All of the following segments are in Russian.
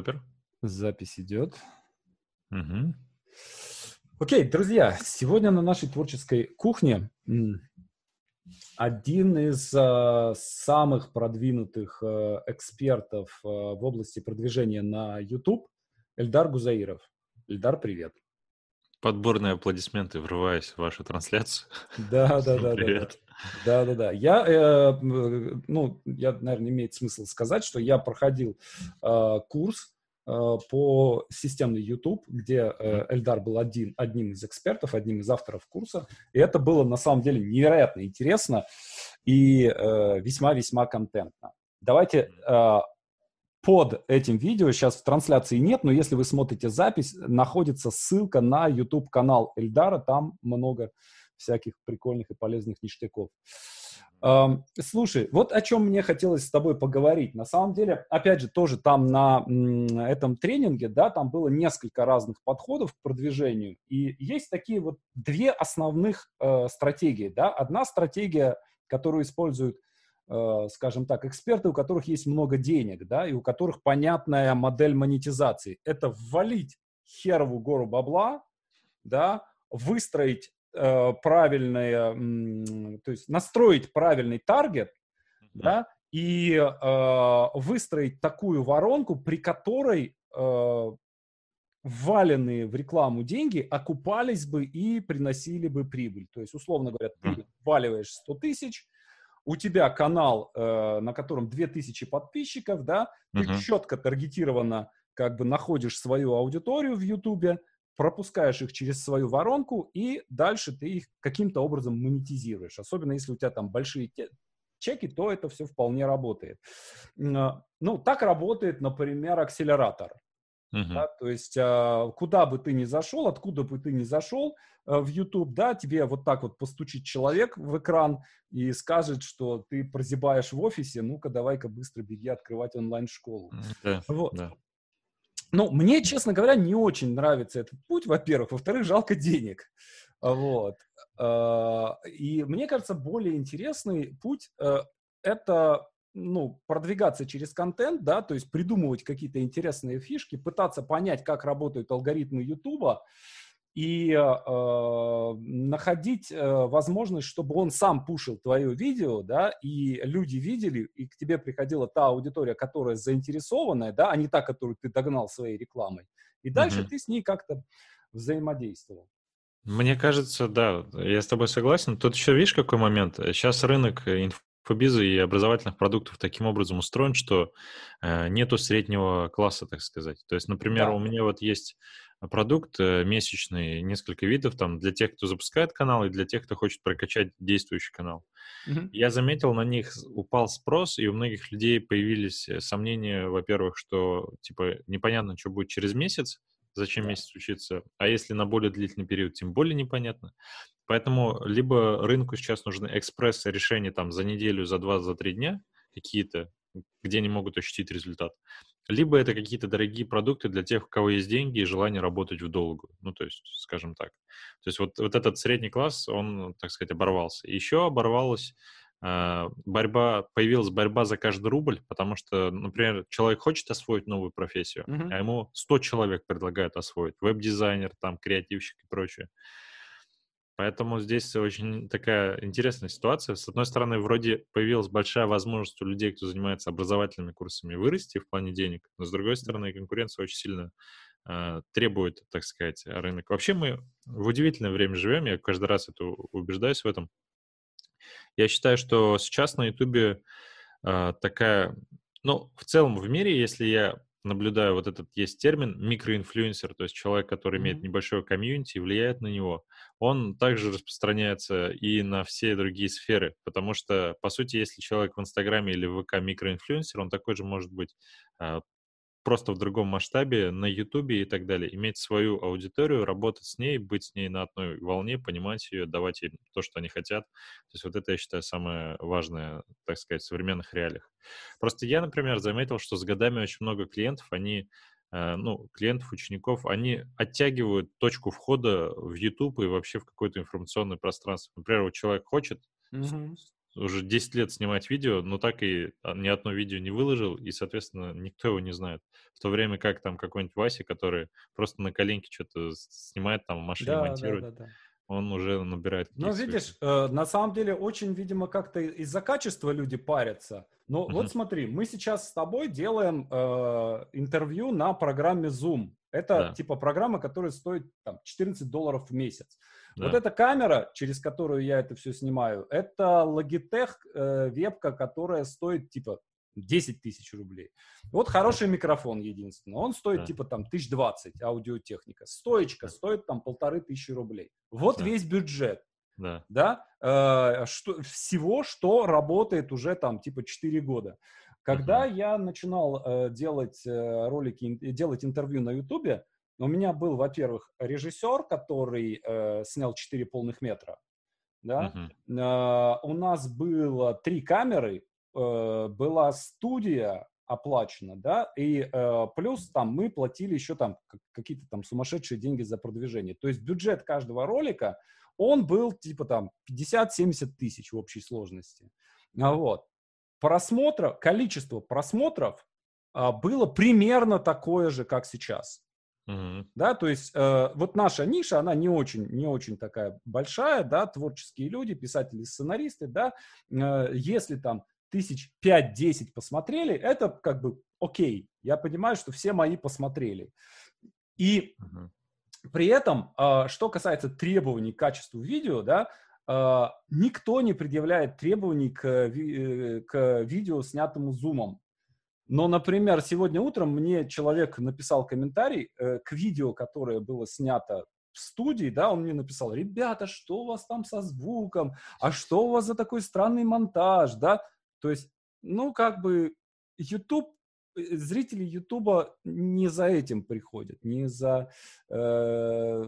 Супер. Запись идет. Угу. Окей, друзья, сегодня на нашей творческой кухне один из э, самых продвинутых э, экспертов э, в области продвижения на YouTube Эльдар Гузаиров. Эльдар, привет. Подборные аплодисменты, врываясь в вашу трансляцию. Да, да, да, Привет. да, да, да. Я, э, ну, я, наверное, имеет смысл сказать, что я проходил э, курс э, по системный YouTube, где э, Эльдар был один, одним из экспертов, одним из авторов курса, и это было на самом деле невероятно интересно и э, весьма-весьма контентно. Давайте э, под этим видео, сейчас в трансляции нет, но если вы смотрите запись, находится ссылка на YouTube-канал Эльдара, там много всяких прикольных и полезных ништяков. Эм, слушай, вот о чем мне хотелось с тобой поговорить. На самом деле, опять же, тоже там на этом тренинге, да, там было несколько разных подходов к продвижению, и есть такие вот две основных э, стратегии, да. Одна стратегия, которую используют скажем так, эксперты, у которых есть много денег, да, и у которых понятная модель монетизации. Это ввалить херову гору бабла, да, выстроить э, правильное, м, то есть настроить правильный таргет, mm-hmm. да, и э, выстроить такую воронку, при которой э, вваленные в рекламу деньги окупались бы и приносили бы прибыль. То есть, условно говоря, ты вваливаешь 100 тысяч, у тебя канал, э, на котором 2000 подписчиков, да, ты uh-huh. четко таргетированно как бы находишь свою аудиторию в Ютубе, пропускаешь их через свою воронку, и дальше ты их каким-то образом монетизируешь. Особенно если у тебя там большие те- чеки, то это все вполне работает. А, ну, так работает, например, акселератор. Uh-huh. Да, то есть а, куда бы ты ни зашел, откуда бы ты ни зашел а, в YouTube, да, тебе вот так вот постучит человек в экран и скажет, что ты прозябаешь в офисе, ну-ка давай-ка быстро беги открывать онлайн-школу. Да, вот. да. Ну, мне, честно говоря, не очень нравится этот путь, во-первых. Во-вторых, жалко денег. Вот. И мне кажется, более интересный путь э, — это ну, продвигаться через контент, да, то есть придумывать какие-то интересные фишки, пытаться понять, как работают алгоритмы Ютуба, и э, находить э, возможность, чтобы он сам пушил твое видео, да, и люди видели, и к тебе приходила та аудитория, которая заинтересованная, да, а не та, которую ты догнал своей рекламой. И дальше угу. ты с ней как-то взаимодействовал. Мне кажется, да, я с тобой согласен. Тут еще видишь, какой момент? Сейчас рынок инф инфобиза и образовательных продуктов таким образом устроен, что э, нету среднего класса, так сказать. То есть, например, да. у меня вот есть продукт э, месячный, несколько видов там для тех, кто запускает канал, и для тех, кто хочет прокачать действующий канал. Mm-hmm. Я заметил, на них упал спрос, и у многих людей появились э, сомнения, во-первых, что типа непонятно, что будет через месяц, зачем да. месяц учиться, а если на более длительный период, тем более непонятно. Поэтому либо рынку сейчас нужны экспресс-решения там за неделю, за два, за три дня какие-то, где они могут ощутить результат, либо это какие-то дорогие продукты для тех, у кого есть деньги и желание работать в долгу. Ну, то есть, скажем так. То есть вот, вот этот средний класс, он, так сказать, оборвался. еще оборвалась э, борьба, появилась борьба за каждый рубль, потому что, например, человек хочет освоить новую профессию, mm-hmm. а ему 100 человек предлагают освоить. Веб-дизайнер, там, креативщик и прочее. Поэтому здесь очень такая интересная ситуация. С одной стороны, вроде появилась большая возможность у людей, кто занимается образовательными курсами, вырасти в плане денег, но с другой стороны, конкуренция очень сильно э, требует, так сказать, рынок. Вообще мы в удивительное время живем, я каждый раз это убеждаюсь в этом. Я считаю, что сейчас на Ютубе э, такая, ну, в целом в мире, если я наблюдаю вот этот есть термин микроинфлюенсер, то есть человек, который mm-hmm. имеет небольшое комьюнити и влияет на него, он также распространяется и на все другие сферы, потому что, по сути, если человек в Инстаграме или в ВК микроинфлюенсер, он такой же может быть а, просто в другом масштабе на Ютубе и так далее. Иметь свою аудиторию, работать с ней, быть с ней на одной волне, понимать ее, давать ей то, что они хотят. То есть вот это, я считаю, самое важное, так сказать, в современных реалиях. Просто я, например, заметил, что с годами очень много клиентов, они э, ну, клиентов, учеников, они оттягивают точку входа в YouTube и вообще в какое-то информационное пространство. Например, вот человек хочет mm-hmm. Уже 10 лет снимать видео, но так и а, ни одно видео не выложил, и, соответственно, никто его не знает. В то время как там какой-нибудь Вася, который просто на коленке что-то снимает, там в машине да, монтирует, да, да, да. он уже набирает Ну, видишь, э, на самом деле очень, видимо, как-то из-за качества люди парятся. Но uh-huh. вот смотри, мы сейчас с тобой делаем э, интервью на программе Zoom. Это да. типа программа, которая стоит там, 14 долларов в месяц. Да. Вот эта камера, через которую я это все снимаю, это Logitech э, вебка, которая стоит типа 10 тысяч рублей. Вот хороший микрофон единственное. Он стоит да. типа там 1020, аудиотехника. Стоечка да. стоит там полторы тысячи рублей. Вот да. весь бюджет. Да. да? Э, что, всего, что работает уже там типа 4 года. Когда uh-huh. я начинал э, делать э, ролики, делать интервью на Ютубе, у меня был, во-первых, режиссер, который э, снял 4 полных метра. Да? Uh-huh. Э, у нас было три камеры, э, была студия оплачена, да, и э, плюс там мы платили еще там какие-то там сумасшедшие деньги за продвижение. То есть бюджет каждого ролика, он был типа там 50-70 тысяч в общей сложности. А вот. Просмотров, количество просмотров э, было примерно такое же, как сейчас. Mm-hmm. Да, то есть э, вот наша ниша, она не очень, не очень такая большая, да, творческие люди, писатели, сценаристы, да, э, если там тысяч пять-десять посмотрели, это как бы окей, я понимаю, что все мои посмотрели. И mm-hmm. при этом, э, что касается требований к качеству видео, да, э, никто не предъявляет требований к, э, к видео, снятому зумом. Но, например, сегодня утром мне человек написал комментарий э, к видео, которое было снято в студии, да, он мне написал, ребята, что у вас там со звуком, а что у вас за такой странный монтаж, да, то есть, ну, как бы, YouTube, э, зрители Ютуба не за этим приходят, не за... Э,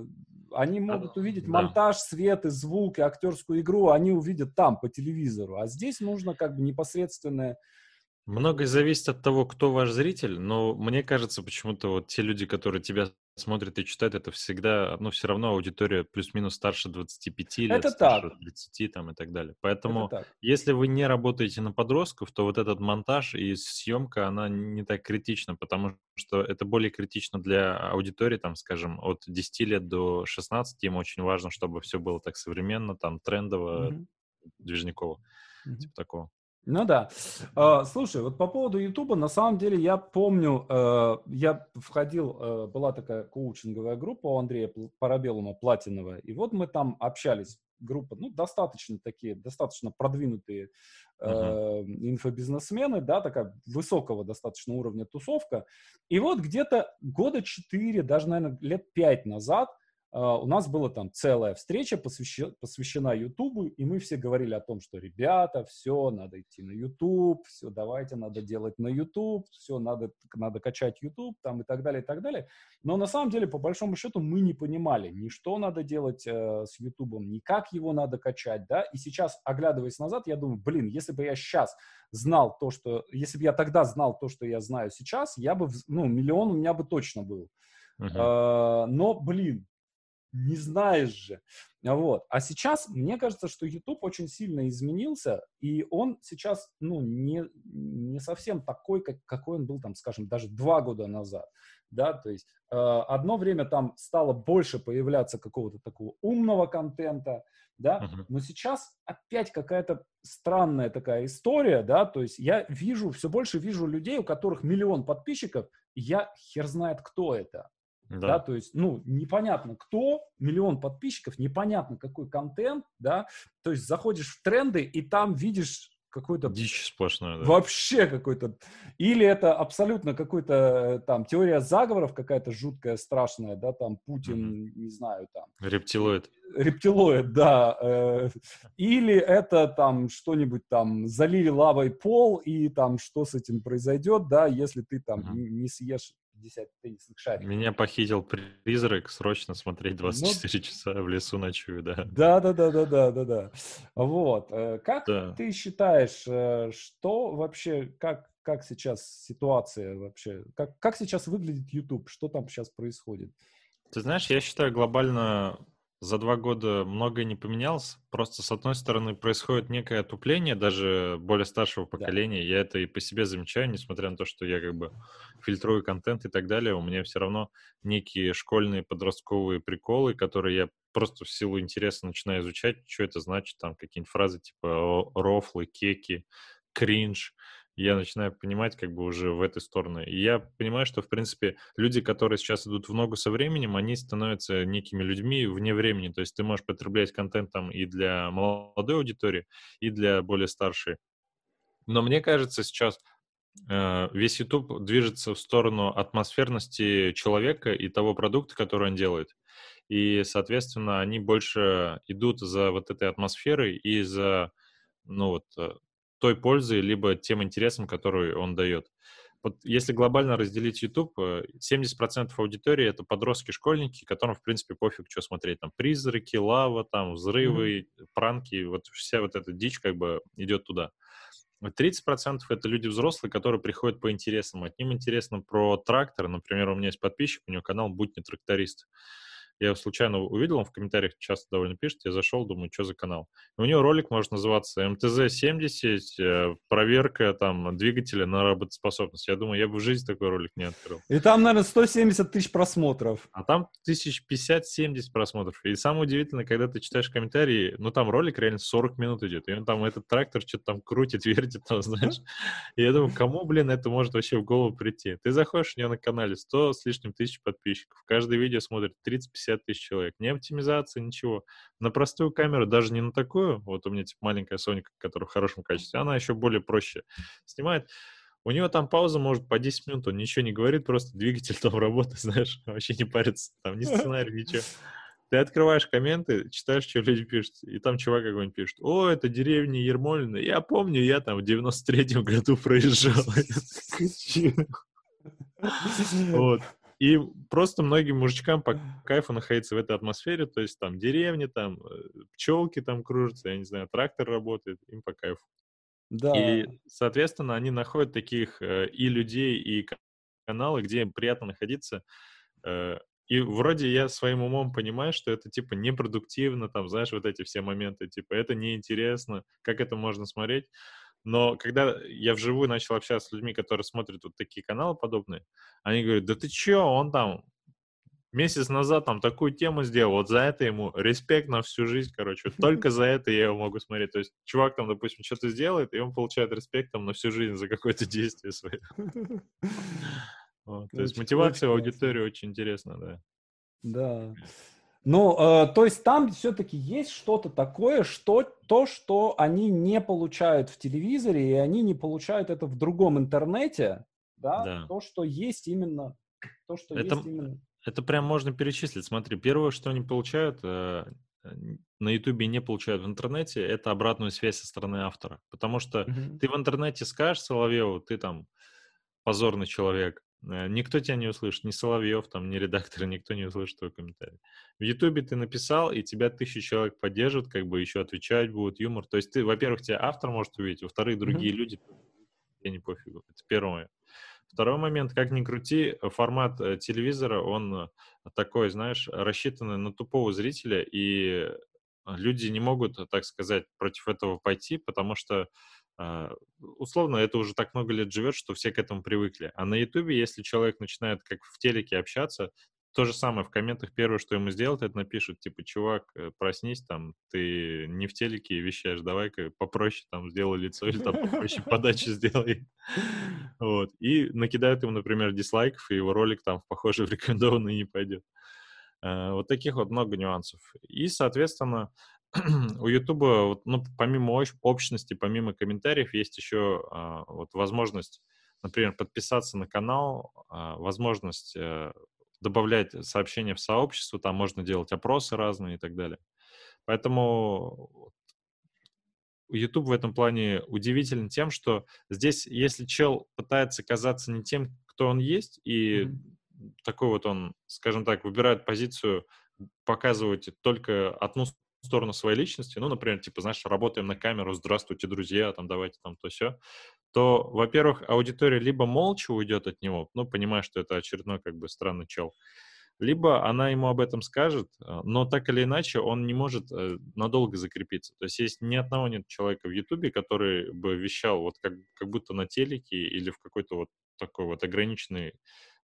они могут увидеть да. монтаж, свет и звук, и актерскую игру, они увидят там, по телевизору, а здесь нужно как бы непосредственное Многое зависит от того, кто ваш зритель, но мне кажется, почему-то вот те люди, которые тебя смотрят и читают, это всегда, ну, все равно аудитория плюс-минус старше 25 лет, это старше так. 30 там и так далее. Поэтому, если вы не работаете на подростков, то вот этот монтаж и съемка, она не так критична, потому что это более критично для аудитории, там, скажем, от 10 лет до 16, им очень важно, чтобы все было так современно, там, трендово, mm-hmm. движниково, mm-hmm. типа такого. Ну да. Uh, слушай, вот по поводу Ютуба, на самом деле я помню, uh, я входил, uh, была такая коучинговая группа у Андрея Парабелума, платиновая, и вот мы там общались, группа, ну, достаточно такие, достаточно продвинутые uh-huh. инфобизнесмены, да, такая высокого достаточно уровня тусовка, и вот где-то года четыре, даже, наверное, лет пять назад а, у нас была там целая встреча, посвящена, посвящена Ютубу, и мы все говорили о том, что, ребята, все, надо идти на Ютуб, все, давайте, надо делать на Ютуб, все, надо, надо качать Ютуб, там, и так далее, и так далее. Но на самом деле, по большому счету, мы не понимали, ни что надо делать э, с Ютубом, ни как его надо качать, да, и сейчас, оглядываясь назад, я думаю, блин, если бы я сейчас знал то, что, если бы я тогда знал то, что я знаю сейчас, я бы, ну, миллион у меня бы точно был. Uh-huh. но, блин, не знаешь же. Вот. А сейчас, мне кажется, что YouTube очень сильно изменился, и он сейчас, ну, не, не совсем такой, как, какой он был, там, скажем, даже два года назад, да, то есть э, одно время там стало больше появляться какого-то такого умного контента, да, uh-huh. но сейчас опять какая-то странная такая история, да, то есть я вижу, все больше вижу людей, у которых миллион подписчиков, и я хер знает, кто это, да. да, то есть, ну, непонятно кто, миллион подписчиков, непонятно какой контент, да, то есть заходишь в тренды и там видишь какой-то... Дичь сплошная, да. Вообще какой-то... Или это абсолютно какой-то э, там теория заговоров какая-то жуткая, страшная, да, там Путин, mm-hmm. не знаю, там... Рептилоид. Рептилоид, да. Э, или это там что-нибудь там залили лавой пол, и там что с этим произойдет, да, если ты там mm-hmm. не съешь 50 теннисных шариков. Меня похитил призрак, срочно смотреть 24 ну, часа в лесу ночую, да. Да, да, да, да, да, да, да. Вот. Э, как да. ты считаешь, э, что вообще, как, как сейчас ситуация вообще, как, как сейчас выглядит YouTube, что там сейчас происходит? Ты знаешь, я считаю, глобально за два года многое не поменялось. Просто, с одной стороны, происходит некое отупление даже более старшего поколения. Да. Я это и по себе замечаю, несмотря на то, что я как бы фильтрую контент и так далее. У меня все равно некие школьные подростковые приколы, которые я просто в силу интереса начинаю изучать, что это значит, там какие-нибудь фразы типа рофлы, кеки, кринж я начинаю понимать как бы уже в этой сторону. И я понимаю, что, в принципе, люди, которые сейчас идут в ногу со временем, они становятся некими людьми вне времени. То есть ты можешь потреблять контент там и для молодой аудитории, и для более старшей. Но мне кажется, сейчас э, весь YouTube движется в сторону атмосферности человека и того продукта, который он делает. И, соответственно, они больше идут за вот этой атмосферой и за ну вот, э, той пользой, либо тем интересом, который он дает. Вот если глобально разделить YouTube, 70% э, аудитории — это подростки-школьники, которым, в принципе, пофиг, что смотреть. Там призраки, лава, там взрывы, mm-hmm. пранки, вот вся вот эта дичь как бы идет туда. 30% это люди взрослые, которые приходят по интересам. От ним интересно про трактор. Например, у меня есть подписчик, у него канал «Будь не тракторист». Я его случайно увидел, он в комментариях часто довольно пишет, я зашел, думаю, что за канал. И у него ролик может называться МТЗ-70, э, проверка там двигателя на работоспособность. Я думаю, я бы в жизни такой ролик не открыл. И там, наверное, 170 тысяч просмотров. А там тысяч 50-70 просмотров. И самое удивительное, когда ты читаешь комментарии, ну там ролик реально 40 минут идет, и он там этот трактор что-то там крутит, вертит, там, знаешь. И я думаю, кому, блин, это может вообще в голову прийти? Ты заходишь у него на канале 100 с лишним тысяч подписчиков, каждое видео смотрит 30-50 50 тысяч человек. Ни оптимизации, ничего. На простую камеру, даже не на такую, вот у меня типа маленькая Sony, которая в хорошем качестве, она еще более проще снимает. У него там пауза может по 10 минут, он ничего не говорит, просто двигатель там работает, знаешь, вообще не парится, там ни сценарий, ничего. Ты открываешь комменты, читаешь, что люди пишут, и там чувак какой-нибудь пишет, о, это деревня Ермолина, я помню, я там в 93-м году проезжал. Вот. И просто многим мужичкам по кайфу находиться в этой атмосфере, то есть там деревни, там э, пчелки там кружатся, я не знаю, трактор работает, им по кайфу. Да. И, соответственно, они находят таких э, и людей, и каналы, где им приятно находиться. Э, и вроде я своим умом понимаю, что это типа непродуктивно, там, знаешь, вот эти все моменты, типа это неинтересно, как это можно смотреть. Но когда я вживую начал общаться с людьми, которые смотрят вот такие каналы подобные, они говорят, да ты чё, он там месяц назад там такую тему сделал, вот за это ему респект на всю жизнь, короче, только за это я его могу смотреть. То есть чувак там, допустим, что-то сделает, и он получает респект там на всю жизнь за какое-то действие свое. То есть мотивация аудитории очень интересна, да. Да. Ну, э, то есть там все-таки есть что-то такое, что то, что они не получают в телевизоре, и они не получают это в другом интернете, да, да. то, что есть именно, то, что это, есть именно. Это прям можно перечислить. Смотри, первое, что они получают, э, на Ютубе не получают в интернете, это обратную связь со стороны автора. Потому что угу. ты в интернете скажешь Соловьеву, ты там позорный человек, никто тебя не услышит, ни Соловьев, там, ни редактор, никто не услышит твой комментарий. В Ютубе ты написал, и тебя тысячи человек поддержат, как бы еще отвечать будут, юмор. То есть ты, во-первых, тебя автор может увидеть, во-вторых, другие mm-hmm. люди, я не пофигу. Это первое. Второй момент, как ни крути, формат э, телевизора, он э, такой, знаешь, рассчитанный на тупого зрителя, и люди не могут, так сказать, против этого пойти, потому что условно, это уже так много лет живет, что все к этому привыкли. А на Ютубе, если человек начинает как в телеке общаться, то же самое в комментах первое, что ему сделать, это напишут, типа, чувак, э, проснись, там, ты не в телеке вещаешь, давай-ка попроще там сделай лицо или там попроще подачу сделай. Вот. И накидают ему, например, дизлайков, и его ролик там, похоже, в рекомендованный не пойдет. А, вот таких вот много нюансов. И, соответственно, у Ютуба, вот, ну, помимо общности, помимо комментариев, есть еще а, вот возможность, например, подписаться на канал, а, возможность а, добавлять сообщения в сообщество, там можно делать опросы разные и так далее. Поэтому YouTube в этом плане удивителен тем, что здесь, если чел пытается казаться не тем, кто он есть, и mm-hmm. такой вот он, скажем так, выбирает позицию показывать только одну сторону своей личности, ну, например, типа, знаешь, работаем на камеру, здравствуйте, друзья, там, давайте там то все, то, во-первых, аудитория либо молча уйдет от него, ну, понимая, что это очередной, как бы, странный чел, либо она ему об этом скажет, э, но так или иначе он не может э, надолго закрепиться. То есть есть ни одного нет человека в Ютубе, который бы вещал вот как, как будто на телеке или в какой-то вот такой вот ограниченной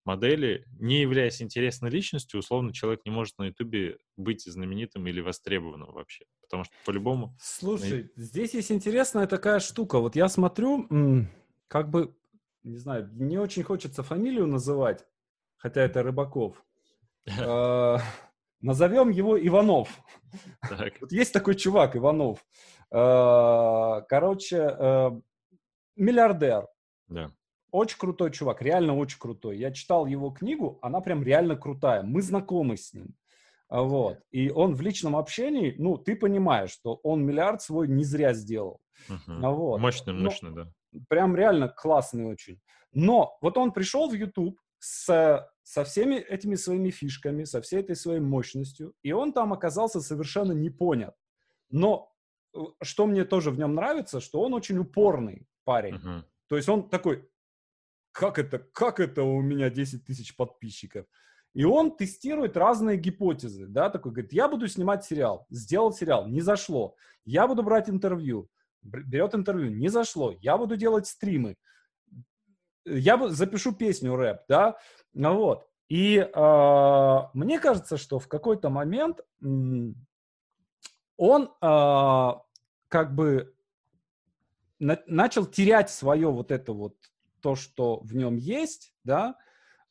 модели, не являясь интересной личностью, условно, человек не может на Ютубе быть знаменитым или востребованным вообще. Потому что по-любому... Слушай, здесь есть интересная такая штука. Вот я смотрю, как бы, не знаю, не очень хочется фамилию называть, хотя это Рыбаков. А, назовем его Иванов. Вот есть такой чувак, Иванов. А, короче, э, миллиардер. Да. Очень крутой чувак, реально очень крутой. Я читал его книгу, она прям реально крутая. Мы знакомы с ним. А, вот. И он в личном общении, ну, ты понимаешь, что он миллиард свой не зря сделал. Угу. Вот. Мощный, мощный, да. Прям реально классный очень. Но вот он пришел в YouTube с со всеми этими своими фишками, со всей этой своей мощностью, и он там оказался совершенно не понят. Но э, что мне тоже в нем нравится, что он очень упорный парень. Uh-huh. То есть он такой, как это, как это у меня 10 тысяч подписчиков? И он тестирует разные гипотезы, да, такой, говорит, я буду снимать сериал, сделал сериал, не зашло, я буду брать интервью, берет интервью, не зашло, я буду делать стримы, я запишу песню рэп, да, ну вот. И э, мне кажется, что в какой-то момент он э, как бы на, начал терять свое вот это вот то, что в нем есть, да,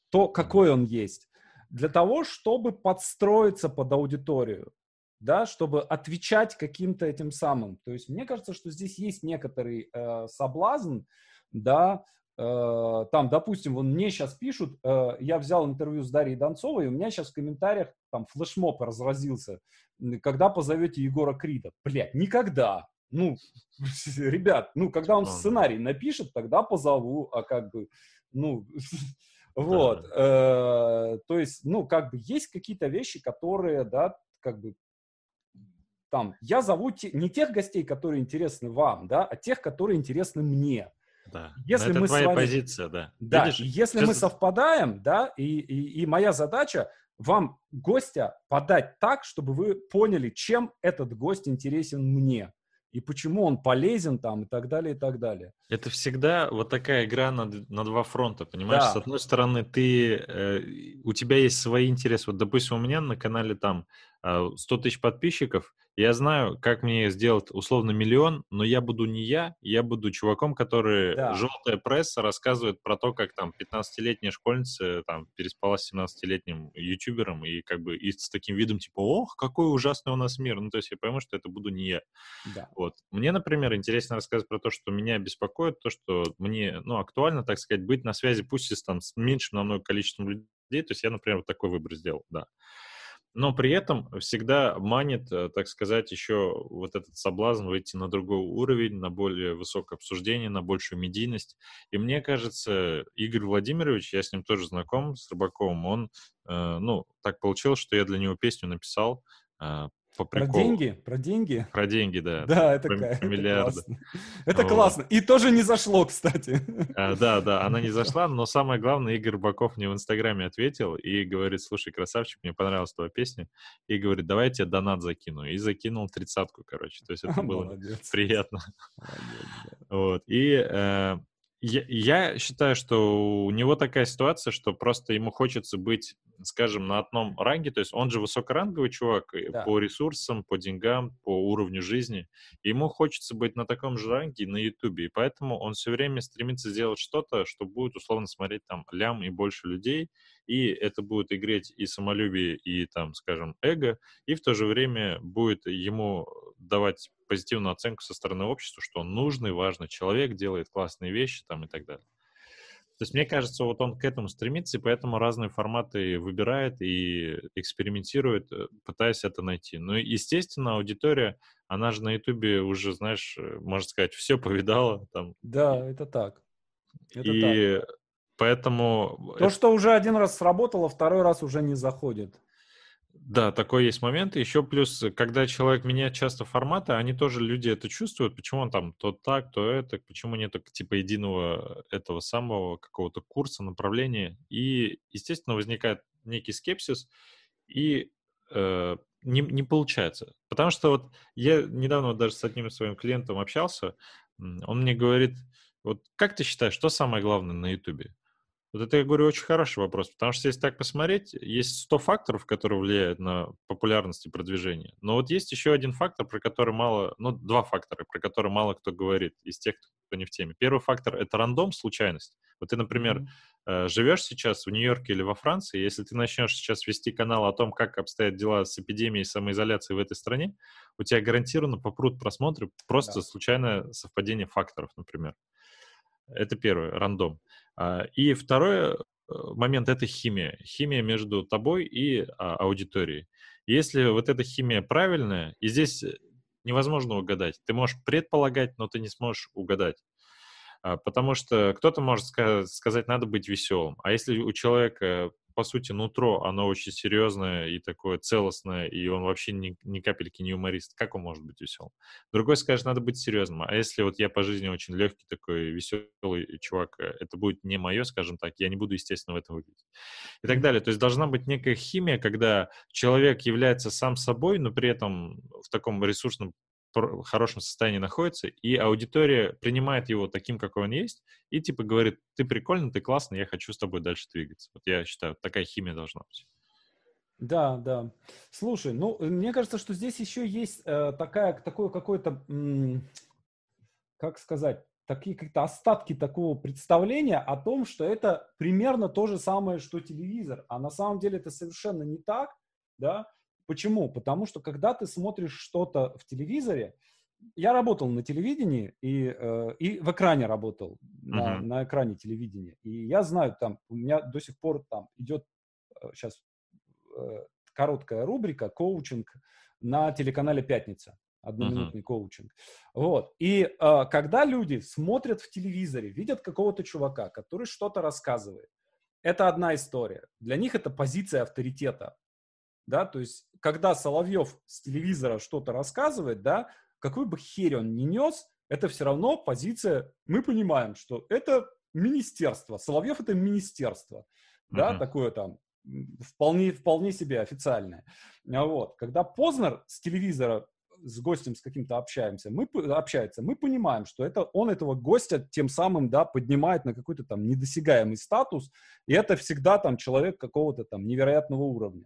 то, какой он есть, для того, чтобы подстроиться под аудиторию, да, чтобы отвечать каким-то этим самым. То есть мне кажется, что здесь есть некоторый э, соблазн, да, Э, там, допустим, вон мне сейчас пишут, э, я взял интервью с Дарьей Донцовой, и у меня сейчас в комментариях там флешмоб разразился, когда позовете Егора Крида. Блядь, никогда. Ну, ребят, ну, когда он сценарий напишет, тогда позову, а как бы, ну, вот. Э, то есть, ну, как бы есть какие-то вещи, которые, да, как бы там, я зову те, не тех гостей, которые интересны вам, да, а тех, которые интересны мне. Да. Если это мы твоя вами... позиция, да. Да, Видишь, если сейчас... мы совпадаем, да, и, и, и моя задача вам гостя подать так, чтобы вы поняли, чем этот гость интересен мне и почему он полезен там и так далее, и так далее. Это всегда вот такая игра на, на два фронта, понимаешь? Да. С одной стороны, ты, э, у тебя есть свои интересы. Вот, допустим, у меня на канале там 100 э, тысяч подписчиков, я знаю, как мне сделать условно миллион, но я буду не я, я буду чуваком, который да. желтая пресса рассказывает про то, как там 15-летняя школьница там переспала с 17-летним ютубером и как бы и с таким видом типа, ох, какой ужасный у нас мир. Ну, то есть я пойму, что это буду не я. Да. Вот. Мне, например, интересно рассказывать про то, что меня беспокоит, то, что мне, ну, актуально, так сказать, быть на связи, пусть и там с меньшим намного количеством людей. То есть я, например, вот такой выбор сделал, да но при этом всегда манит, э, так сказать, еще вот этот соблазн выйти на другой уровень, на более высокое обсуждение, на большую медийность. И мне кажется, Игорь Владимирович, я с ним тоже знаком, с Рыбаковым, он, э, ну, так получилось, что я для него песню написал э, по приколу. Про деньги? Про деньги? Про деньги, да. Да, это, про, про это классно. Это вот. классно. И тоже не зашло, кстати. А, да, да, она не зашла, но самое главное, Игорь Баков мне в Инстаграме ответил и говорит, слушай, красавчик, мне понравилась твоя песня. И говорит, давай я тебе донат закину. И закинул тридцатку, короче. То есть это было Молодец. приятно. Молодец, да. Вот. И э, я, я считаю, что у него такая ситуация, что просто ему хочется быть, скажем, на одном ранге, то есть он же высокоранговый чувак да. по ресурсам, по деньгам, по уровню жизни. ему хочется быть на таком же ранге на Ютубе, и поэтому он все время стремится сделать что-то, что будет условно смотреть там лям и больше людей, и это будет игреть и самолюбие, и там, скажем, эго, и в то же время будет ему давать позитивную оценку со стороны общества, что он нужный, важный человек, делает классные вещи там и так далее. То есть мне кажется, вот он к этому стремится, и поэтому разные форматы выбирает и экспериментирует, э, пытаясь это найти. Ну, естественно, аудитория, она же на Ютубе уже, знаешь, э, можно сказать, все повидала. Там. Да, это так. Это и так. Поэтому... То, что уже один раз сработало, второй раз уже не заходит. Да, такой есть момент. Еще плюс, когда человек меняет часто форматы, они тоже, люди это чувствуют, почему он там то так, то это, почему нет типа единого этого самого какого-то курса, направления. И, естественно, возникает некий скепсис, и э, не, не получается. Потому что вот я недавно вот даже с одним своим клиентом общался, он мне говорит, вот как ты считаешь, что самое главное на Ютубе? Вот это, я говорю, очень хороший вопрос, потому что если так посмотреть, есть 100 факторов, которые влияют на популярность и продвижение. Но вот есть еще один фактор, про который мало, ну, два фактора, про которые мало кто говорит из тех, кто не в теме. Первый фактор — это рандом, случайность. Вот ты, например, mm-hmm. живешь сейчас в Нью-Йорке или во Франции, если ты начнешь сейчас вести канал о том, как обстоят дела с эпидемией самоизоляцией в этой стране, у тебя гарантированно попрут просмотры просто да. случайное совпадение факторов, например. Это первое, рандом. А, и второй э, момент — это химия. Химия между тобой и а, аудиторией. Если вот эта химия правильная, и здесь невозможно угадать. Ты можешь предполагать, но ты не сможешь угадать. А, потому что кто-то может сказать, надо быть веселым. А если у человека по сути, нутро, оно очень серьезное и такое целостное, и он вообще ни, ни капельки не юморист. Как он может быть веселым? Другой скажет, надо быть серьезным. А если вот я по жизни очень легкий такой веселый чувак, э, это будет не мое, скажем так, я не буду, естественно, в этом выглядеть. И так далее. То есть должна быть некая химия, когда человек является сам собой, но при этом в таком ресурсном хорошем состоянии находится, и аудитория принимает его таким, какой он есть, и типа говорит, ты прикольный, ты классный, я хочу с тобой дальше двигаться. Вот я считаю, такая химия должна быть. Да, да. Слушай, ну, мне кажется, что здесь еще есть э, такая, такое какое-то, как сказать, такие какие-то остатки такого представления о том, что это примерно то же самое, что телевизор. А на самом деле это совершенно не так, да. Почему? Потому что когда ты смотришь что-то в телевизоре, я работал на телевидении и, э, и в экране работал, на, uh-huh. на экране телевидения. И я знаю, там, у меня до сих пор там идет сейчас э, э, короткая рубрика «Коучинг» на телеканале «Пятница». Одноминутный uh-huh. коучинг. Вот. И э, когда люди смотрят в телевизоре, видят какого-то чувака, который что-то рассказывает, это одна история. Для них это позиция авторитета да, то есть, когда Соловьев с телевизора что-то рассказывает, да, какой бы херь он ни нес, это все равно позиция, мы понимаем, что это министерство, Соловьев это министерство, uh-huh. да, такое там, вполне, вполне себе официальное. А вот, когда Познер с телевизора с гостем с каким-то общаемся, мы общается, мы понимаем, что это он этого гостя тем самым, да, поднимает на какой-то там недосягаемый статус, и это всегда там человек какого-то там невероятного уровня.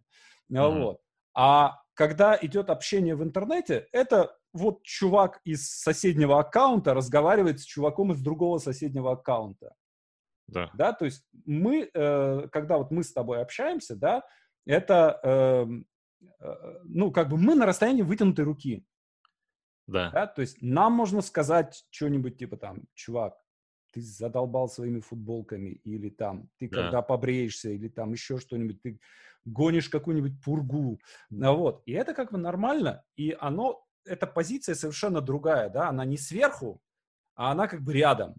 Mm-hmm. Вот. А когда идет общение в интернете, это вот чувак из соседнего аккаунта разговаривает с чуваком из другого соседнего аккаунта. Да. Да, то есть мы, э, когда вот мы с тобой общаемся, да, это, э, э, ну, как бы мы на расстоянии вытянутой руки. Да. да. То есть нам можно сказать что-нибудь типа там, чувак, ты задолбал своими футболками, или там, ты да. когда побреешься, или там еще что-нибудь, ты гонишь какую-нибудь пургу, а вот. И это как бы нормально, и оно, эта позиция совершенно другая, да, она не сверху, а она как бы рядом.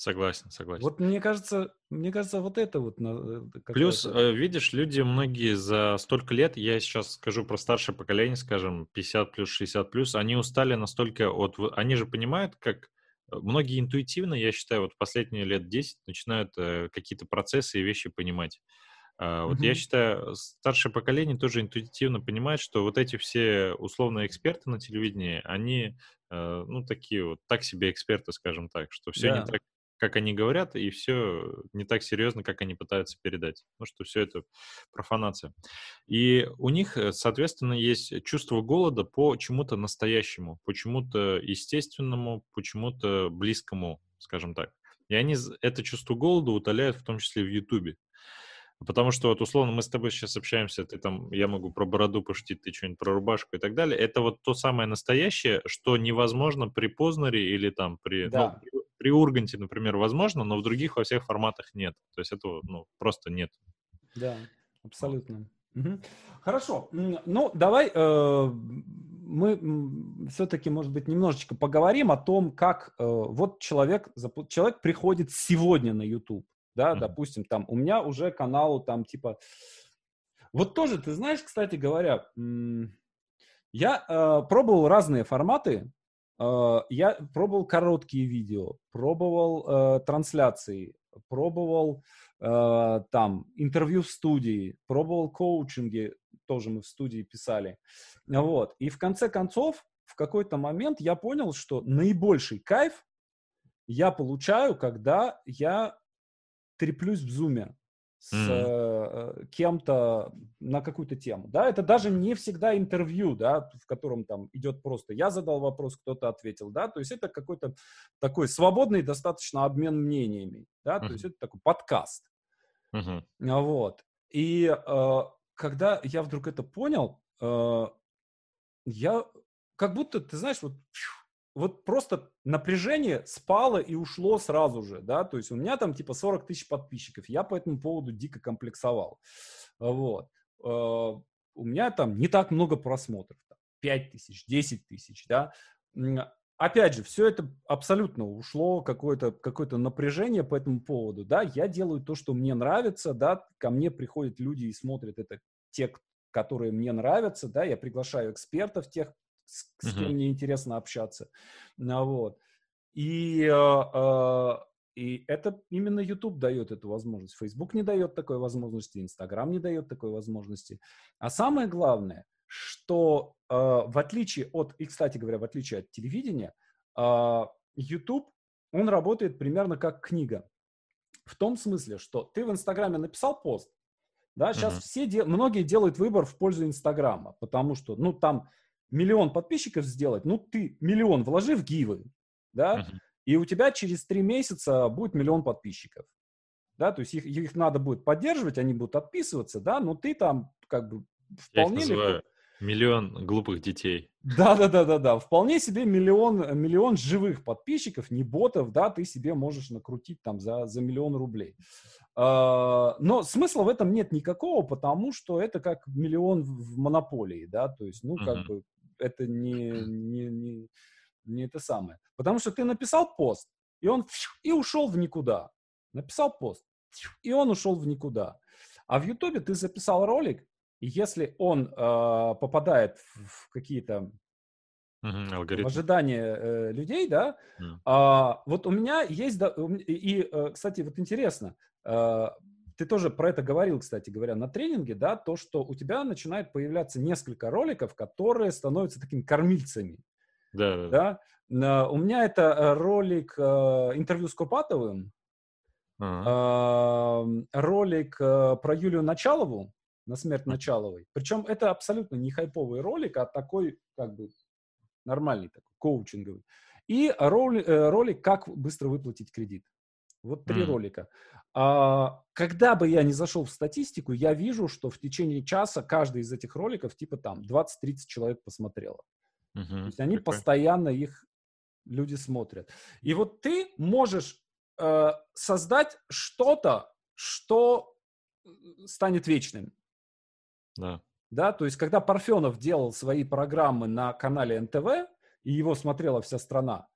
Согласен, согласен. Вот мне кажется, мне кажется, вот это вот. Э, Плюс, э, видишь, люди многие за столько лет, я сейчас скажу про старшее поколение, скажем, 50 плюс, 60 плюс, они устали настолько от... Они же понимают, как многие интуитивно, я считаю, вот последние лет 10 начинают э, какие-то процессы и вещи понимать. А, вот mm-hmm. я считаю, старшее поколение тоже интуитивно понимает, что вот эти все условные эксперты на телевидении, они, э, ну, такие вот, так себе эксперты, скажем так, что все yeah. не так, как они говорят, и все не так серьезно, как они пытаются передать. Ну, что все это профанация. И у них, э, соответственно, есть чувство голода по чему-то настоящему, по чему-то естественному, по чему-то близкому, скажем так. И они это чувство голода утоляют в том числе в Ютубе. Потому что вот условно мы с тобой сейчас общаемся, ты там, я могу про бороду пошутить, ты что-нибудь про рубашку и так далее. Это вот то самое настоящее, что невозможно при Познере или там при, ну, да. ну, при Урганте, например, возможно, но в других во всех форматах нет. То есть этого ну, просто нет. Да, абсолютно. Угу. Хорошо. Ну, давай э, мы все-таки, может быть, немножечко поговорим о том, как э, вот человек, человек приходит сегодня на YouTube да, mm-hmm. допустим, там, у меня уже каналу там, типа, вот тоже, ты знаешь, кстати говоря, я э, пробовал разные форматы, я пробовал короткие видео, пробовал э, трансляции, пробовал э, там интервью в студии, пробовал коучинги, тоже мы в студии писали. Вот. И в конце концов, в какой-то момент я понял, что наибольший кайф я получаю, когда я треплюсь в зуме с mm. кем-то на какую-то тему, да, это даже не всегда интервью, да, в котором там идет просто я задал вопрос, кто-то ответил, да, то есть это какой-то такой свободный достаточно обмен мнениями, да, mm-hmm. то есть это такой подкаст, mm-hmm. вот, и э, когда я вдруг это понял, э, я как будто, ты знаешь, вот вот просто напряжение спало и ушло сразу же, да, то есть у меня там типа 40 тысяч подписчиков, я по этому поводу дико комплексовал, вот. Э, у меня там не так много просмотров, 5 тысяч, 10 тысяч, да. Опять же, все это абсолютно ушло, какое-то какое напряжение по этому поводу, да, я делаю то, что мне нравится, да, ко мне приходят люди и смотрят это те, которые мне нравятся, да, я приглашаю экспертов тех, с, с кем мне интересно общаться. Ну, вот. И, э, и это именно YouTube дает эту возможность. Facebook не дает такой возможности, Instagram не дает такой возможности. А самое главное, что в отличие от, и, кстати говоря, в отличие от телевидения, YouTube, он работает примерно как книга. В том смысле, что ты в Инстаграме написал пост, да, сейчас uh-huh. все, де- многие делают выбор в пользу Инстаграма, потому что, ну, там миллион подписчиков сделать, ну, ты миллион вложи в гивы, да, uh-huh. и у тебя через три месяца будет миллион подписчиков, да, то есть их, их надо будет поддерживать, они будут отписываться, да, но ты там как бы вполне... Я их называю легко... миллион глупых детей. Да-да-да-да-да, вполне себе миллион, миллион живых подписчиков, не ботов, да, ты себе можешь накрутить там за, за миллион рублей. Uh, но смысла в этом нет никакого, потому что это как миллион в монополии, да, то есть, ну, как uh-huh. бы это не, не, не, не это самое. Потому что ты написал пост, и он и ушел в никуда. Написал пост, и он ушел в никуда. А в Ютубе ты записал ролик, и если он э, попадает в, какие-то Алгоритм. ожидания э, людей, да, mm. а, вот у меня есть, да, и, э, кстати, вот интересно, э, ты тоже про это говорил, кстати говоря, на тренинге, да, то, что у тебя начинает появляться несколько роликов, которые становятся такими кормильцами. Да, да. да? У меня это э, ролик э, интервью с Купатовым, uh-huh. ролик э, про Юлию Началову, на смерть Началовой. Причем это абсолютно не хайповый ролик, а такой, как бы, нормальный такой, коучинговый. И ролик, ролик «Как быстро выплатить кредит». Вот три mm. ролика. А, когда бы я не зашел в статистику, я вижу, что в течение часа каждый из этих роликов, типа там, 20-30 человек посмотрело. Mm-hmm. То есть они Какой? постоянно их люди смотрят. И вот ты можешь э, создать что-то, что станет вечным. Да. Да, то есть когда Парфенов делал свои программы на канале НТВ, и его смотрела вся страна,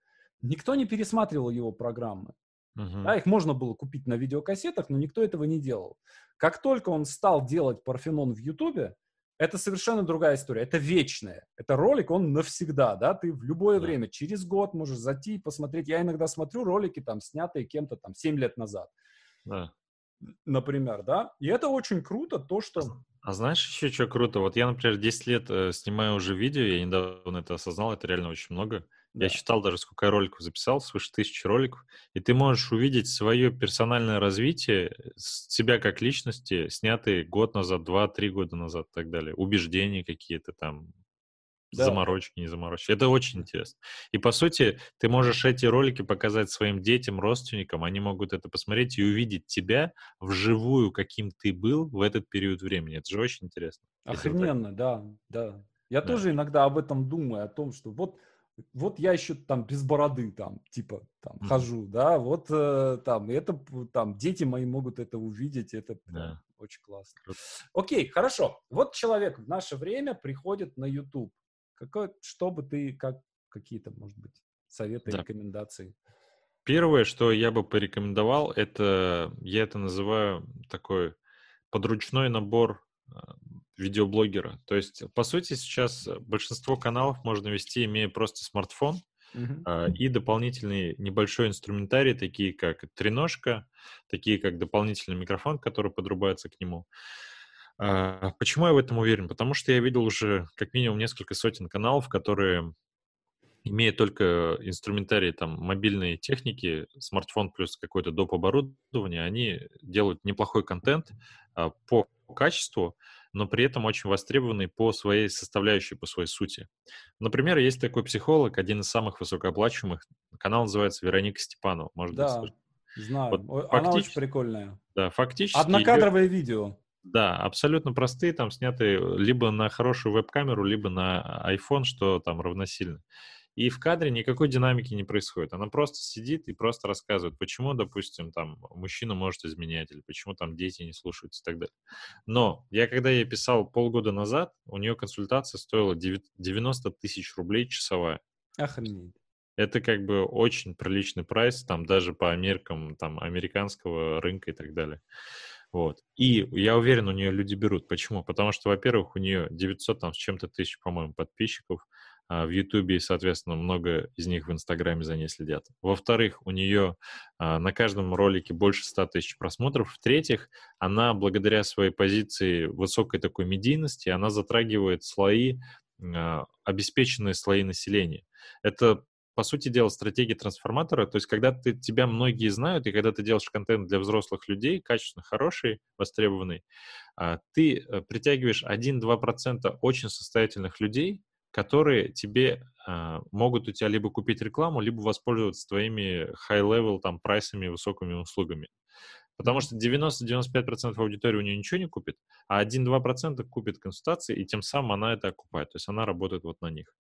никто не пересматривал его программы. Uh-huh. Да, их можно было купить на видеокассетах, но никто этого не делал. Как только он стал делать Парфенон в Ютубе, это совершенно другая история. Это вечное. Это ролик, он навсегда, да, ты в любое да. время, через год можешь зайти и посмотреть. Я иногда смотрю ролики, там, снятые кем-то там 7 лет назад. Да. Например, да. И это очень круто, то, что... А знаешь еще что круто? Вот я, например, 10 лет э, снимаю уже видео, я недавно это осознал, это реально очень много. Да. Я считал даже, сколько я роликов записал, свыше тысячи роликов. И ты можешь увидеть свое персональное развитие, себя как личности, снятые год назад, два, три года назад и так далее. Убеждения какие-то там, да. заморочки, не заморочки. Это очень интересно. И, по сути, ты можешь эти ролики показать своим детям, родственникам, они могут это посмотреть и увидеть тебя вживую, каким ты был в этот период времени. Это же очень интересно. Охрененно, да, да. Я да. тоже иногда об этом думаю, о том, что вот вот я еще там без бороды там, типа, там, mm-hmm. хожу, да, вот э, там, это, там, дети мои могут это увидеть, это yeah. очень классно. Круто. Окей, хорошо. Вот человек в наше время приходит на YouTube. Какой, что бы ты, как, какие-то, может быть, советы, да. рекомендации? Первое, что я бы порекомендовал, это, я это называю такой подручной набор э, видеоблогера. То есть, по сути, сейчас большинство каналов можно вести, имея просто смартфон, Uh-huh. И дополнительный небольшой инструментарий, такие как треножка, такие как дополнительный микрофон, который подрубается к нему. А, почему я в этом уверен? Потому что я видел уже как минимум несколько сотен каналов, которые, имея только инструментарий там мобильной техники, смартфон плюс какое-то доп. оборудование, они делают неплохой контент а, по качеству, но при этом очень востребованный по своей составляющей, по своей сути. Например, есть такой психолог, один из самых высокооплачиваемых, канал называется Вероника Степанова, может да, быть, знаю. Вот Она очень прикольная. Да, фактически... Однокадровое ее... видео. Да, абсолютно простые, там снятые либо на хорошую веб-камеру, либо на iPhone, что там равносильно. И в кадре никакой динамики не происходит. Она просто сидит и просто рассказывает, почему, допустим, там мужчина может изменять, или почему там дети не слушаются и так далее. Но я когда ей писал полгода назад, у нее консультация стоила 90 тысяч рублей часовая. Охренеть. Это как бы очень приличный прайс, там даже по меркам там, американского рынка и так далее. Вот. И я уверен, у нее люди берут. Почему? Потому что, во-первых, у нее 900 там с чем-то тысяч, по-моему, подписчиков в Ютубе, и, соответственно, много из них в Инстаграме за ней следят. Во-вторых, у нее а, на каждом ролике больше 100 тысяч просмотров. В-третьих, она благодаря своей позиции высокой такой медийности, она затрагивает слои, а, обеспеченные слои населения. Это по сути дела, стратегия трансформатора. То есть, когда ты, тебя многие знают, и когда ты делаешь контент для взрослых людей, качественно хороший, востребованный, а, ты э, притягиваешь 1-2% очень состоятельных людей, которые тебе э, могут у тебя либо купить рекламу, либо воспользоваться твоими high-level там прайсами, высокими услугами. Потому что 90-95% аудитории у нее ничего не купит, а 1-2% купит консультации, и тем самым она это окупает. То есть она работает вот на них.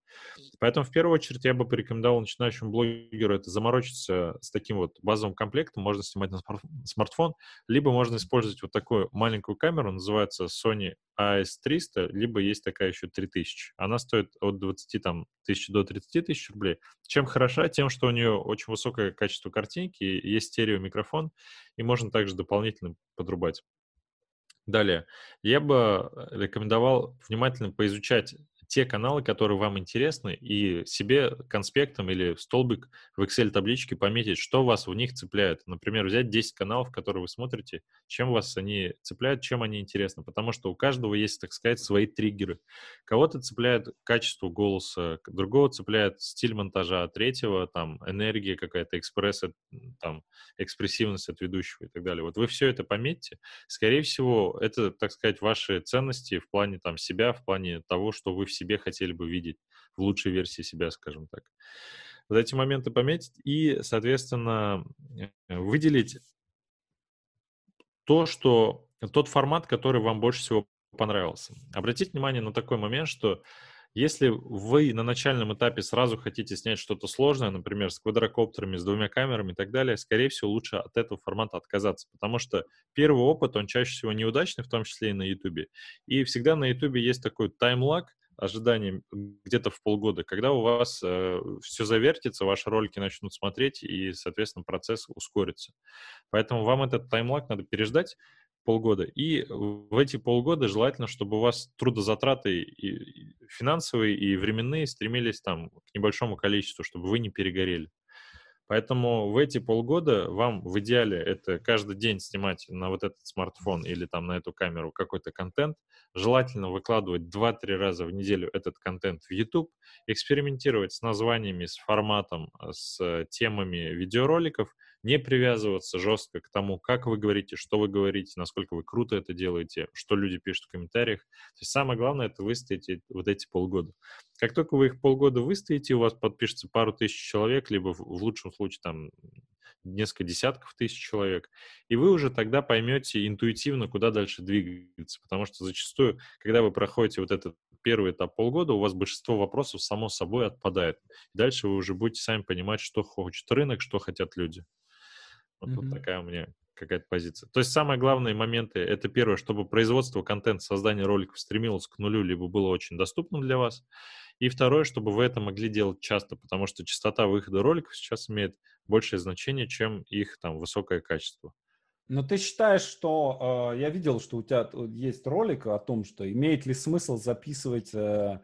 Поэтому в первую очередь я бы порекомендовал начинающему блогеру это заморочиться с таким вот базовым комплектом. Можно снимать на смартфон, либо можно использовать вот такую маленькую камеру, называется Sony AS300, либо есть такая еще 3000. Она стоит от 20 там, тысяч до 30 тысяч рублей. Чем хороша? Тем, что у нее очень высокое качество картинки, есть стереомикрофон, и можно также дополнительно подрубать. Далее, я бы рекомендовал внимательно поизучать те каналы, которые вам интересны, и себе конспектом или столбик в Excel-табличке пометить, что вас в них цепляет. Например, взять 10 каналов, которые вы смотрите, чем вас они цепляют, чем они интересны. Потому что у каждого есть, так сказать, свои триггеры. Кого-то цепляет качество голоса, другого цепляет стиль монтажа, третьего там энергия какая-то, экспресс, там, экспрессивность от ведущего и так далее. Вот вы все это пометьте. Скорее всего, это, так сказать, ваши ценности в плане там себя, в плане того, что вы в себе хотели бы видеть в лучшей версии себя, скажем так. Вот эти моменты пометить и, соответственно, э, выделить то, что тот формат, который вам больше всего понравился. Обратите внимание на такой момент, что если вы на начальном этапе сразу хотите снять что-то сложное, например, с квадрокоптерами, с двумя камерами и так далее, скорее всего, лучше от этого формата отказаться, потому что первый опыт, он чаще всего неудачный, в том числе и на YouTube. И всегда на YouTube есть такой таймлаг, ожидание где-то в полгода, когда у вас э, все завертится, ваши ролики начнут смотреть, и, соответственно, процесс ускорится. Поэтому вам этот таймлаг надо переждать, полгода. И в эти полгода желательно, чтобы у вас трудозатраты и финансовые, и временные стремились там к небольшому количеству, чтобы вы не перегорели. Поэтому в эти полгода вам в идеале это каждый день снимать на вот этот смартфон или там на эту камеру какой-то контент. Желательно выкладывать 2-3 раза в неделю этот контент в YouTube, экспериментировать с названиями, с форматом, с темами видеороликов – не привязываться жестко к тому, как вы говорите, что вы говорите, насколько вы круто это делаете, что люди пишут в комментариях. То есть самое главное — это выстоять вот эти полгода. Как только вы их полгода выстоите, у вас подпишется пару тысяч человек, либо в, в лучшем случае там несколько десятков тысяч человек, и вы уже тогда поймете интуитивно, куда дальше двигаться, потому что зачастую, когда вы проходите вот этот первый этап полгода, у вас большинство вопросов само собой отпадает. Дальше вы уже будете сами понимать, что хочет рынок, что хотят люди. Вот, mm-hmm. вот такая у меня какая-то позиция. То есть самые главные моменты — это первое, чтобы производство контента, создание роликов стремилось к нулю, либо было очень доступным для вас. И второе, чтобы вы это могли делать часто, потому что частота выхода роликов сейчас имеет большее значение, чем их там высокое качество. Но ты считаешь, что э, я видел, что у тебя есть ролик о том, что имеет ли смысл записывать э,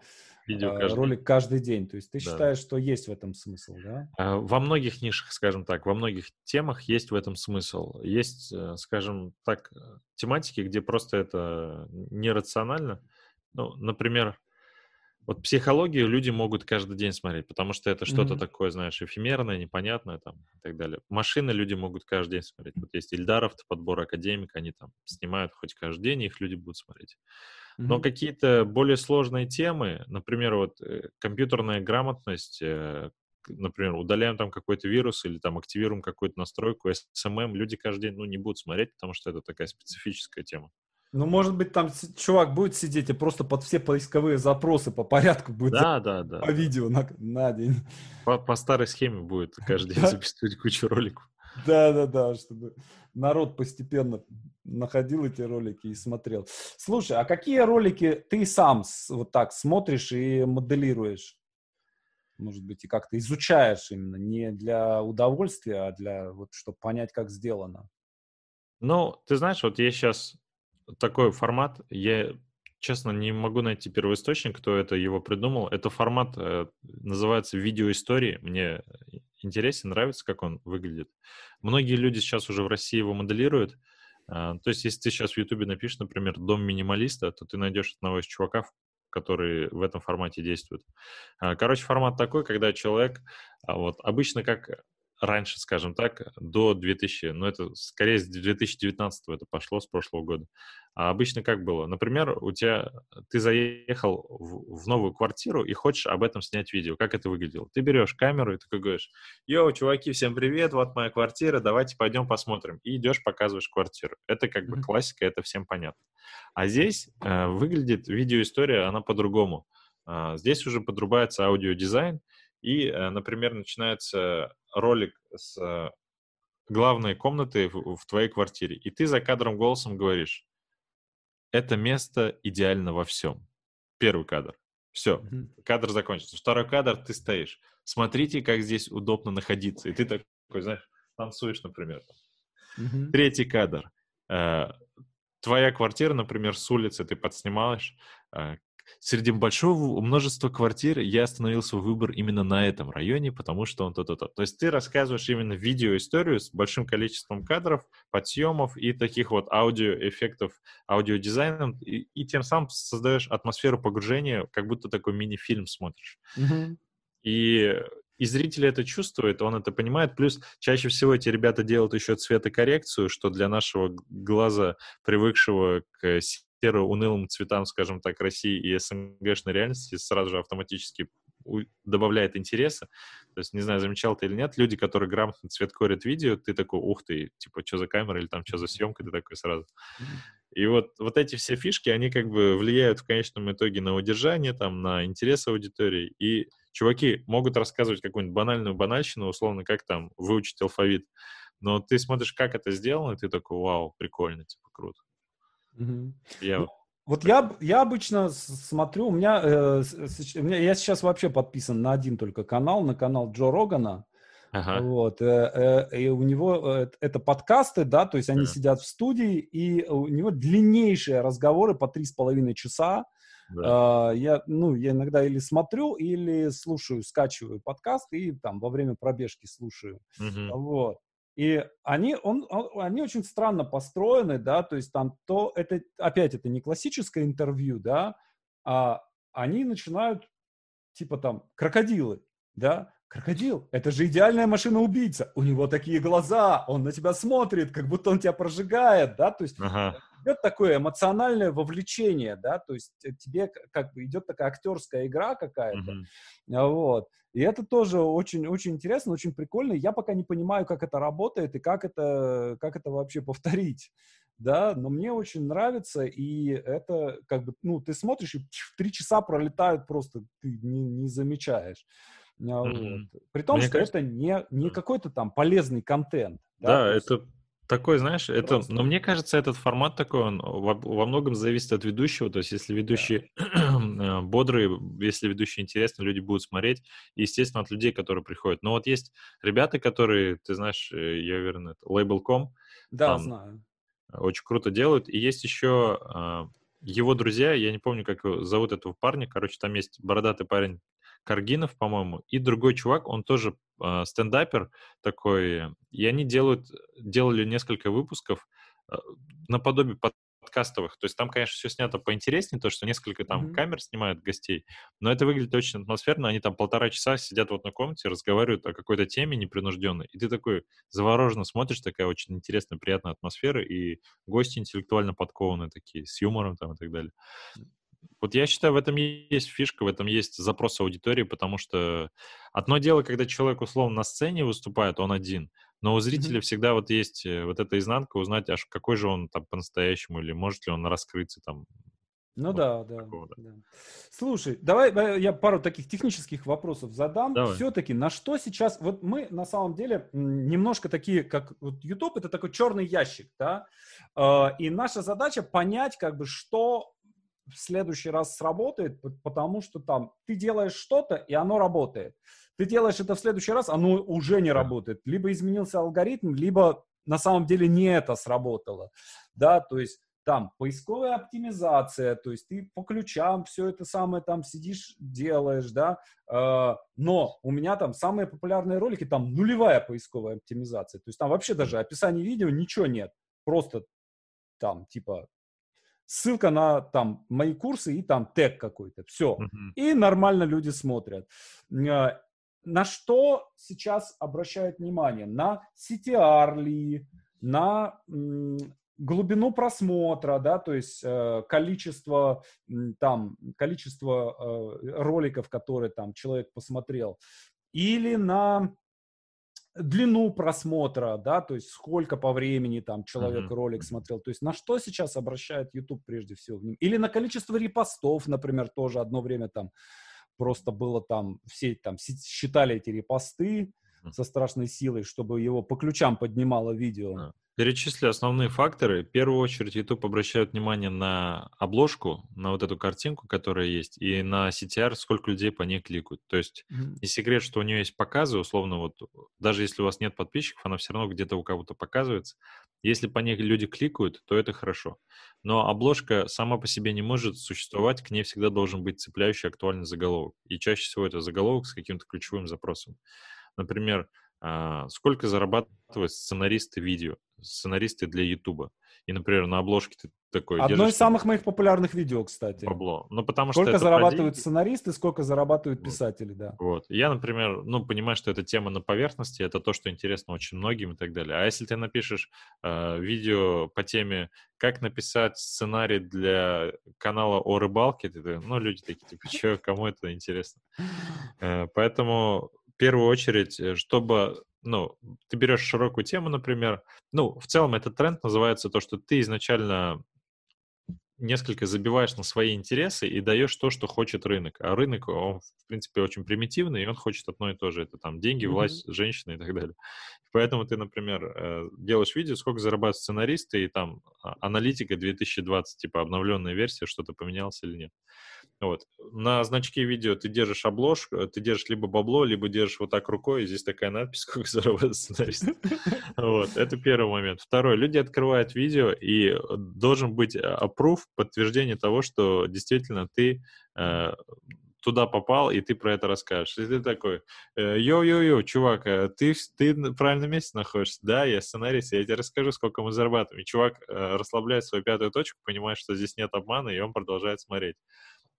видео каждый ролик каждый день. То есть ты да. считаешь, что есть в этом смысл, да? А, во многих нишах, скажем так, во многих темах есть в этом смысл. Есть, э, скажем так, тематики, где просто это нерационально. Ну, например, вот психологию люди могут каждый день смотреть, потому что это что-то mm-hmm. такое, знаешь, эфемерное, непонятное там и так далее. Машины люди могут каждый день смотреть. Вот есть Ильдаров, подбор академик, они там снимают хоть каждый день, их люди будут смотреть. Mm-hmm. Но какие-то более сложные темы, например, вот э, компьютерная грамотность, э, например, удаляем там какой-то вирус или там активируем какую-то настройку, SMM, люди каждый день, ну, не будут смотреть, потому что это такая специфическая тема. Ну, может быть, там чувак будет сидеть и просто под все поисковые запросы по порядку будет да, да, да, по видео на, на день. По, по старой схеме будет каждый день записывать кучу роликов. Да, да, да, чтобы народ постепенно находил эти ролики и смотрел. Слушай, а какие ролики ты сам вот так смотришь и моделируешь? Может быть, и как-то изучаешь именно не для удовольствия, а для вот, чтобы понять, как сделано. Ну, ты знаешь, вот я сейчас такой формат, я честно не могу найти первоисточник, кто это его придумал. Это формат э, называется видеоистории. Мне интересен, нравится, как он выглядит. Многие люди сейчас уже в России его моделируют. Э, то есть, если ты сейчас в Ютубе напишешь, например, «Дом минималиста», то ты найдешь одного из чуваков, который в этом формате действует. Э, короче, формат такой, когда человек, а, вот, обычно как раньше, скажем так, до 2000, ну это скорее с 2019 это пошло, с прошлого года. А обычно как было? Например, у тебя, ты заехал в, в новую квартиру и хочешь об этом снять видео. Как это выглядело? Ты берешь камеру и такой говоришь, yo, чуваки, всем привет, вот моя квартира, давайте пойдем посмотрим. И идешь, показываешь квартиру. Это как бы классика, это всем понятно. А здесь э, выглядит видеоистория, она по-другому. Э, здесь уже подрубается аудиодизайн, и, э, например, начинается ролик с э, главной комнаты в, в твоей квартире, и ты за кадром голосом говоришь, это место идеально во всем. Первый кадр. Все, mm-hmm. кадр закончится. Второй кадр, ты стоишь. Смотрите, как здесь удобно находиться. И ты такой, знаешь, танцуешь, например. Mm-hmm. Третий кадр. Э, твоя квартира, например, с улицы ты подснимаешь, среди большого множества квартир я остановил свой выбор именно на этом районе, потому что он то-то-то. То есть ты рассказываешь именно видеоисторию с большим количеством кадров, подсъемов и таких вот аудиоэффектов, аудиодизайном, и, и тем самым создаешь атмосферу погружения, как будто такой мини-фильм смотришь. Mm-hmm. И и зритель это чувствует, он это понимает. Плюс чаще всего эти ребята делают еще цветокоррекцию, что для нашего глаза, привыкшего к серо-унылым цветам, скажем так, России и СНГшной реальности сразу же автоматически добавляет интереса. То есть, не знаю, замечал ты или нет, люди, которые грамотно цвет корят видео, ты такой, ух ты, типа, что за камера или там что за съемка, ты такой сразу. И вот, вот эти все фишки, они как бы влияют в конечном итоге на удержание, там, на интерес аудитории. И чуваки могут рассказывать какую-нибудь банальную банальщину, условно, как там выучить алфавит. Но ты смотришь, как это сделано, и ты такой, вау, прикольно, типа, круто. Угу. Я... Вот я, я обычно смотрю, у меня, э, у меня, я сейчас вообще подписан на один только канал, на канал Джо Рогана. Ага. Вот, э, э, и у него э, это подкасты, да, то есть они ага. сидят в студии, и у него длиннейшие разговоры по три с половиной часа. Да. Э, я, ну, я иногда или смотрю, или слушаю, скачиваю подкаст и там во время пробежки слушаю. Угу. Вот. И они, он, он, они очень странно построены, да, то есть там то, это, опять, это не классическое интервью, да, а они начинают, типа там, крокодилы, да, крокодил, это же идеальная машина-убийца, у него такие глаза, он на тебя смотрит, как будто он тебя прожигает, да, то есть ага. Идет такое эмоциональное вовлечение, да, то есть тебе как бы идет такая актерская игра какая-то, угу. вот, и это тоже очень-очень интересно, очень прикольно. Я пока не понимаю, как это работает и как это, как это вообще повторить. Да, но мне очень нравится, и это как бы, ну, ты смотришь, и три часа пролетают просто, ты не, не замечаешь. Mm-hmm. Вот. При том, мне что кажется... это не, не какой-то там полезный контент. Да, да это такой, знаешь, это, но мне кажется, этот формат такой, он во, во многом зависит от ведущего. То есть, если ведущий yeah. Э, бодрый, если ведущий интересный, люди будут смотреть. И, естественно, от людей, которые приходят. Но вот есть ребята, которые, ты знаешь, э, я уверен, это Label.com. Да, там знаю. Очень круто делают. И есть еще его друзья, я не помню, как его зовут этого парня, короче, там есть бородатый парень Каргинов, по-моему, и другой чувак, он тоже э, стендапер такой, и они делают, делали несколько выпусков э, наподобие подкастовых. То есть там, конечно, все снято поинтереснее, то, что несколько там mm-hmm. камер снимают гостей, но это выглядит очень атмосферно. Они там полтора часа сидят в одной комнате, разговаривают о какой-то теме непринужденной, и ты такой завороженно смотришь, такая очень интересная, приятная атмосфера, и гости интеллектуально подкованные такие, с юмором там и так далее. Вот я считаю, в этом есть фишка, в этом есть запрос аудитории, потому что одно дело, когда человек условно на сцене выступает, он один, но у зрителя mm-hmm. всегда вот есть э, вот эта изнанка, узнать, аж какой же он там по-настоящему, или может ли он раскрыться там. Ну вот да, да, да. Слушай, давай э, я пару таких технических вопросов задам. Давай. Все-таки на что сейчас, вот мы на самом деле немножко такие, как вот YouTube, это такой черный ящик, да, а, и наша задача понять, как бы, что в следующий раз сработает, потому что там ты делаешь что-то, и оно работает. Ты делаешь это в следующий раз, оно уже не работает. Либо изменился алгоритм, либо на самом деле не это сработало. Да, то есть там поисковая оптимизация, то есть ты по ключам все это самое там сидишь, делаешь, да, э, но у меня там самые популярные ролики, там нулевая поисковая оптимизация, то есть там вообще даже описание видео ничего нет, просто там типа ссылка на там мои курсы и там тег какой-то, все. Uh-huh. И нормально люди смотрят. Э, на что сейчас обращают внимание? На CTR ли, на глубину просмотра, да, то есть э, количество там количество э, роликов, которые там человек посмотрел, или на длину просмотра, да, то есть сколько по времени там человек mm-hmm. ролик смотрел, то есть на что сейчас обращает YouTube прежде всего, или на количество репостов, например, тоже одно время там просто было там, все там считали эти репосты со страшной силой, чтобы его по ключам поднимало видео. Перечисли основные факторы. В первую очередь YouTube обращает внимание на обложку, на вот эту картинку, которая есть, и на CTR, сколько людей по ней кликают. То есть mm-hmm. не секрет, что у нее есть показы, условно, вот даже если у вас нет подписчиков, она все равно где-то у кого-то показывается. Если по ней люди кликают, то это хорошо. Но обложка сама по себе не может существовать, к ней всегда должен быть цепляющий актуальный заголовок. И чаще всего это заголовок с каким-то ключевым запросом. Например, сколько зарабатывают сценаристы видео, сценаристы для Ютуба. И, например, на обложке ты такой Одно из самых моих популярных видео, кстати. Бабло. Ну, потому сколько что зарабатывают про сценаристы, сколько зарабатывают писатели, да. Вот. Я, например, ну, понимаю, что эта тема на поверхности, это то, что интересно очень многим и так далее. А если ты напишешь э, видео по теме «Как написать сценарий для канала о рыбалке», ты, ну, люди такие, типа, что, кому это интересно? Э, поэтому первую очередь, э, чтобы, ну, ты берешь широкую тему, например, ну, в целом этот тренд называется то, что ты изначально несколько забиваешь на свои интересы и даешь то, что хочет рынок. А рынок, он, в принципе, очень примитивный, и он хочет одно и то же. Это там деньги, власть, mm-hmm. женщины и так далее. Поэтому ты, например, э, делаешь видео, сколько зарабатывают сценаристы, и там а, аналитика 2020, типа обновленная версия, что-то поменялось или нет. Вот. На значке видео ты держишь обложку, э, ты держишь либо бабло, либо держишь вот так рукой, и здесь такая надпись, сколько зарабатывает сценарист. Вот, это первый момент. Второй, люди открывают видео, и должен быть approve, подтверждение того, что действительно ты э, туда попал, и ты про это расскажешь. И ты такой, «Э, yo-yo-yo, чувак, э, ты, ты в правильном месте находишься? Да, я сценарист, я тебе расскажу, сколько мы зарабатываем. И чувак расслабляет свою пятую точку, понимает, что здесь нет обмана, и он продолжает смотреть.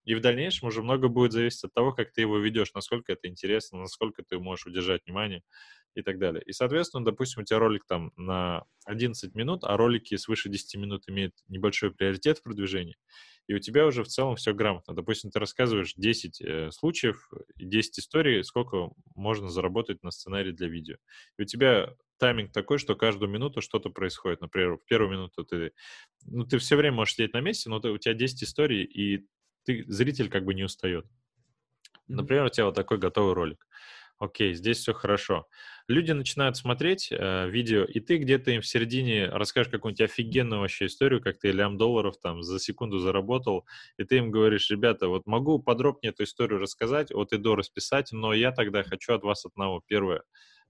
И в дальнейшем уже много будет зависеть от того, как ты его ведешь, насколько это интересно, насколько ты можешь удержать внимание и так далее. И, соответственно, допустим, у тебя ролик там на 11 минут, а ролики свыше 10 минут имеют небольшой приоритет в продвижении, и у тебя уже в целом все грамотно. Допустим, ты рассказываешь 10 э, случаев, 10 историй, сколько можно заработать на сценарий для видео. И у тебя тайминг такой, что каждую минуту что-то происходит. Например, в первую минуту ты, ну, ты все время можешь сидеть на месте, но ты, у тебя 10 историй, и ты, зритель как бы не устает. Например, у тебя вот такой готовый ролик. Окей, здесь все хорошо. Люди начинают смотреть э, видео, и ты где-то им в середине расскажешь какую-нибудь офигенную вообще историю, как ты лям долларов там за секунду заработал, и ты им говоришь, ребята, вот могу подробнее эту историю рассказать, от и до расписать, но я тогда хочу от вас одного. Первое,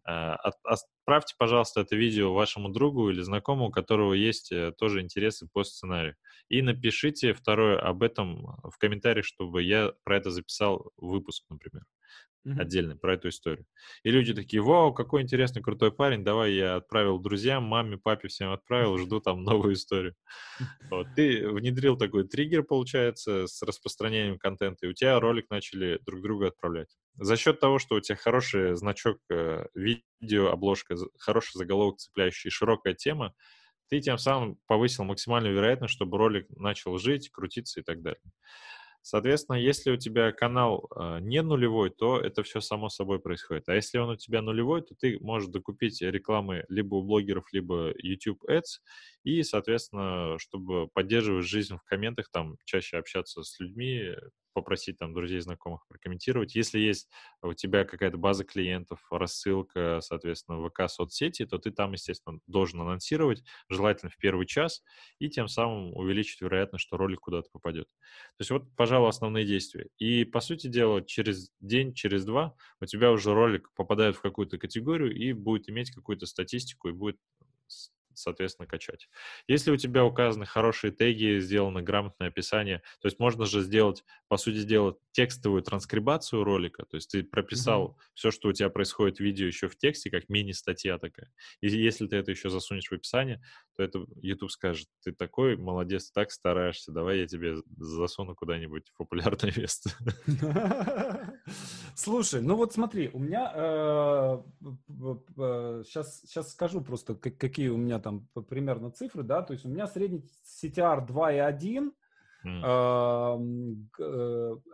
отправьте, пожалуйста, это видео вашему другу или знакомому, у которого есть э, тоже интересы по сценарию. И напишите второе об этом в комментариях, чтобы я про это записал выпуск, например mm-hmm. отдельный про эту историю. И люди такие, вау, какой интересный, крутой парень, давай я отправил друзьям, маме, папе всем отправил, жду там новую историю. Вот. Ты внедрил такой триггер, получается, с распространением контента, и у тебя ролик начали друг другу отправлять. За счет того, что у тебя хороший значок, э, видео, обложка, хороший заголовок цепляющий, широкая тема, ты тем самым повысил максимальную вероятность, чтобы ролик начал жить, крутиться и так далее. Соответственно, если у тебя канал э, не нулевой, то это все само собой происходит. А если он у тебя нулевой, то ты можешь докупить рекламы либо у блогеров, либо YouTube Ads, и, соответственно, чтобы поддерживать жизнь в комментах, там чаще общаться с людьми, попросить там друзей, знакомых прокомментировать. Если есть у тебя какая-то база клиентов, рассылка, соответственно, ВК соцсети, то ты там, естественно, должен анонсировать, желательно в первый час, и тем самым увеличить вероятность, что ролик куда-то попадет. То есть вот, пожалуй, основные действия. И, по сути дела, через день, через два у тебя уже ролик попадает в какую-то категорию и будет иметь какую-то статистику и будет соответственно, качать. Если у тебя указаны хорошие теги, сделано грамотное описание, то есть можно же сделать, по сути дела, текстовую транскрибацию ролика, то есть ты прописал mm-hmm. все, что у тебя происходит в видео еще в тексте, как мини-статья такая. И если ты это еще засунешь в описание, то это YouTube скажет, ты такой молодец, так стараешься, давай я тебе засуну куда-нибудь в популярное место. Слушай, ну вот смотри, у меня сейчас, э, сейчас скажу просто, какие у меня там примерно цифры, да, то есть у меня средний CTR 2,1, Mm.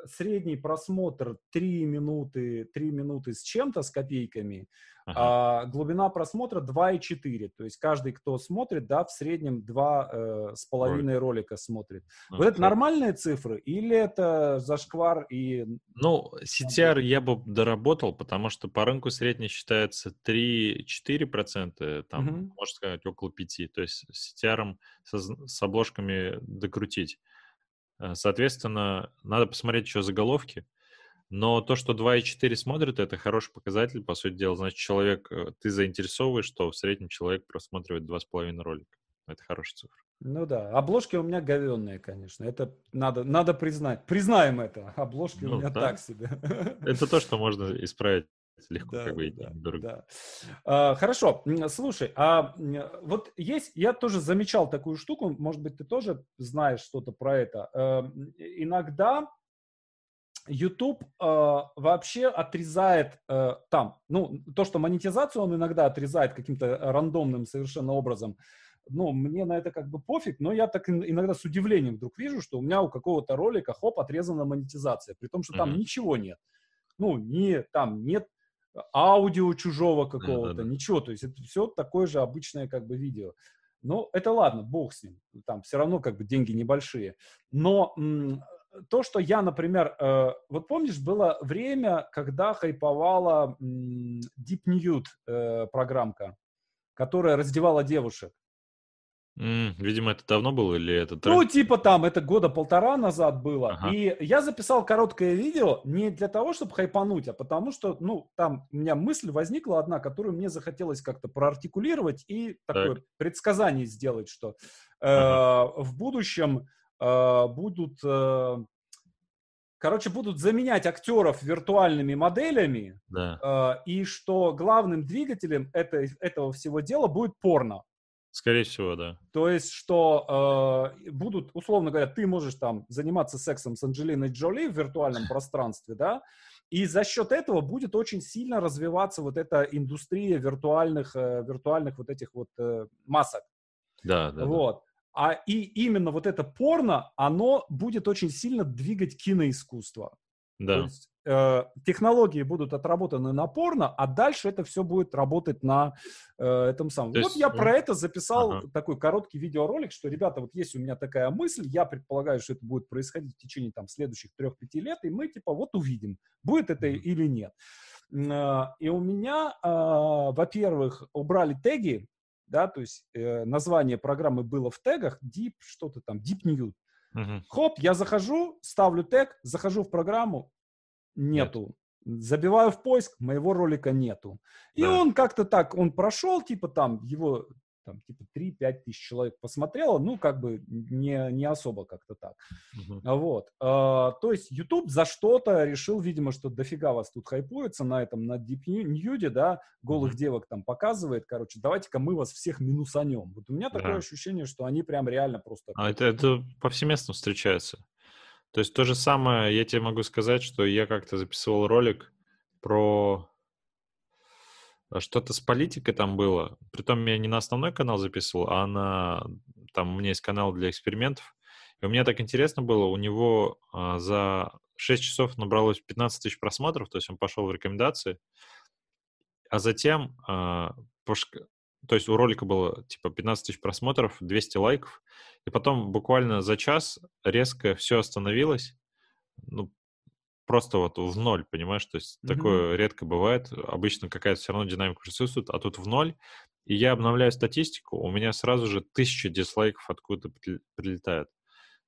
Средний просмотр 3 минуты, 3 минуты с чем-то, с копейками, ага. а глубина просмотра 2,4. То есть каждый, кто смотрит, да, в среднем 2 э, с половиной Ролик. ролика смотрит. Okay. Вот это нормальные цифры или это зашквар и... Ну, CTR я бы доработал, потому что по рынку средний считается 3-4%, там, mm-hmm. можно сказать, около 5%. То есть CTR с, с обложками докрутить. Э, соответственно, надо посмотреть еще заголовки. Но то, что 2,4 смотрит, это хороший показатель, по сути дела. Значит, человек, э, ты заинтересовываешь, что в среднем человек просматривает 2,5 ролика. Это хорошая цифра. Ну да, обложки у меня говенные, конечно. Это надо, надо признать. Признаем это. Обложки ну, у меня да. так себе. Это то, что можно исправить легко, да, как бы, да, дорого. Да. А, хорошо, слушай, а вот есть, я тоже замечал такую штуку, может быть, ты тоже знаешь что-то про это. А, иногда YouTube э, вообще отрезает э, там, ну, то, что монетизацию он иногда отрезает каким-то рандомным совершенно образом, ну, мне на это как бы пофиг, но я так иногда с удивлением вдруг вижу, что у меня у какого-то ролика, хоп, отрезана монетизация, при том, что там mm-hmm. ничего нет. Ну, не, там нет аудио чужого какого-то, да, да, да. ничего. То есть это все такое же обычное как бы видео. Ну, это ладно, бог с ним. Там все равно как бы деньги небольшие. Но м- то, что я, например, э, вот помнишь, было время, когда хайповала м- Deep Nude э, программка, которая раздевала девушек. Mm, видимо, это давно было или это... Ну, типа там, это года полтора назад было. Ага. И я записал короткое видео не для того, чтобы хайпануть, а потому что, ну, там у меня мысль возникла одна, которую мне захотелось как-то проартикулировать и такое так. предсказание сделать, что э, ага. в будущем э, будут... Э, Короче, будут заменять актеров виртуальными моделями, да. э, и что главным двигателем это, этого всего дела будет порно. Скорее всего, да. То есть, что э, будут, условно говоря, ты можешь там заниматься сексом с Анджелиной Джоли в виртуальном пространстве, да, и за счет этого будет очень сильно развиваться вот эта индустрия виртуальных, э, виртуальных вот этих вот э, масок. Да, да. Вот. Да. А и именно вот это порно, оно будет очень сильно двигать киноискусство. Да. То есть, э, технологии будут отработаны на порно, а дальше это все будет работать на э, этом самом. То вот есть, я про это записал ага. такой короткий видеоролик, что, ребята, вот есть у меня такая мысль, я предполагаю, что это будет происходить в течение там следующих трех-пяти лет, и мы типа вот увидим, будет это mm или нет. Э, и у меня, э, во-первых, убрали теги, да, то есть э, название программы было в тегах, Deep, что-то там, Deep New, Угу. Хоп, я захожу, ставлю тег, захожу в программу, нету. Нет. Забиваю в поиск, моего ролика нету. И да. он как-то так, он прошел, типа там его там типа 3-5 тысяч человек посмотрело, ну, как бы не, не особо как-то так. Uh-huh. Вот. А, то есть YouTube за что-то решил, видимо, что дофига вас тут хайпуется на этом, на Deep Nude, да, голых uh-huh. девок там показывает, короче, давайте-ка мы вас всех минусанем. Вот у меня такое uh-huh. ощущение, что они прям реально просто... А это, это повсеместно встречается. То есть то же самое, я тебе могу сказать, что я как-то записывал ролик про а что-то с политикой там было. Притом я не на основной канал записывал, а на... Там у меня есть канал для экспериментов. И у меня так интересно было, у него а, за 6 часов набралось 15 тысяч просмотров, то есть он пошел в рекомендации. А затем, а. То есть у ролика было типа 15 тысяч просмотров, 200 лайков. И потом буквально за час резко все остановилось. Ну, просто вот в ноль, понимаешь? То есть mm-hmm. такое редко бывает. Обычно какая-то все равно динамика присутствует, а тут в ноль. И я обновляю статистику, у меня сразу же тысяча дизлайков откуда прилетает.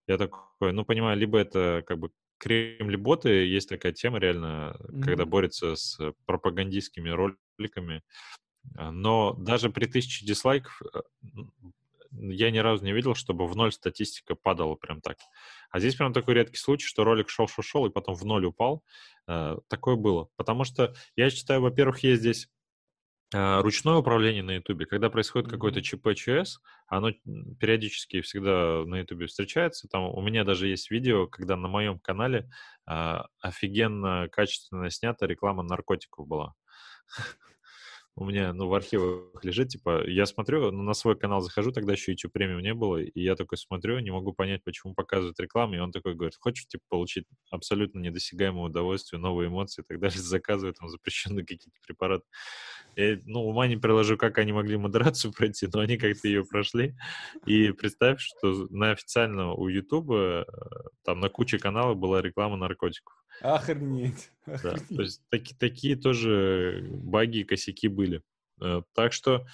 Я такой, ну, понимаю, либо это как бы Кремль-боты, есть такая тема реально, mm-hmm. когда борются с пропагандистскими роликами. А, но даже при тысяче дизлайков э, я ни разу не видел, чтобы в ноль статистика падала прям так. А здесь прям такой редкий случай, что ролик шел-шел-шел и потом в ноль упал. Э, такое было. Потому что я считаю, во-первых, есть здесь э, ручное управление на Ютубе. Когда происходит какой-то ЧП, ЧС, оно периодически всегда на Ютубе встречается. Там у меня даже есть видео, когда на моем канале э, офигенно качественно снята реклама наркотиков была. у меня, ну, в архивах лежит, типа, я смотрю, ну, на свой канал захожу, тогда еще YouTube премиум не было, и я такой смотрю, не могу понять, почему показывают рекламу, и он такой говорит, хочешь, типа, получить абсолютно недосягаемое удовольствие, новые эмоции и так далее, заказывают там запрещенные какие-то препараты. Я, ну, ума не приложу, как они могли модерацию пройти, но они как-то ее прошли, и представь, что на официально у YouTube э, там на куче каналов была реклама наркотиков. Охренеть. Да, то есть таки, такие тоже баги и косяки были. Э, так что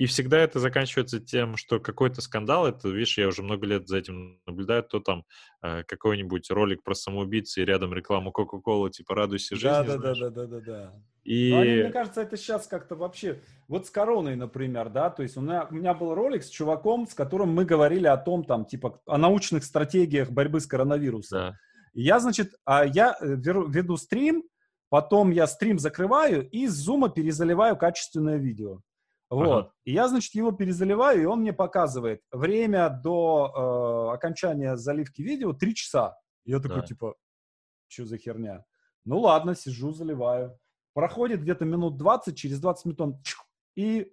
и всегда это заканчивается тем, что какой-то скандал, это, видишь, я уже много лет за этим наблюдаю, то там э, какой-нибудь ролик про самоубийцы и рядом рекламу Кока-Колы, типа «Радуйся жизни». Да-да-да-да-да-да. И... Ну, они, мне кажется, это сейчас как-то вообще... Вот с короной, например, да, то есть у меня, у меня был ролик с чуваком, с которым мы говорили о том, там, типа, о научных стратегиях борьбы с коронавирусом. Да. Я, значит, а я э, веду стрим, потом я стрим закрываю и с зума перезаливаю качественное видео. Вот. Ага. И я, значит, его перезаливаю, и он мне показывает время до э, окончания заливки видео 3 часа. Я такой, да. типа, что за херня? Ну ладно, сижу, заливаю. Проходит где-то минут 20, через 20 минут он и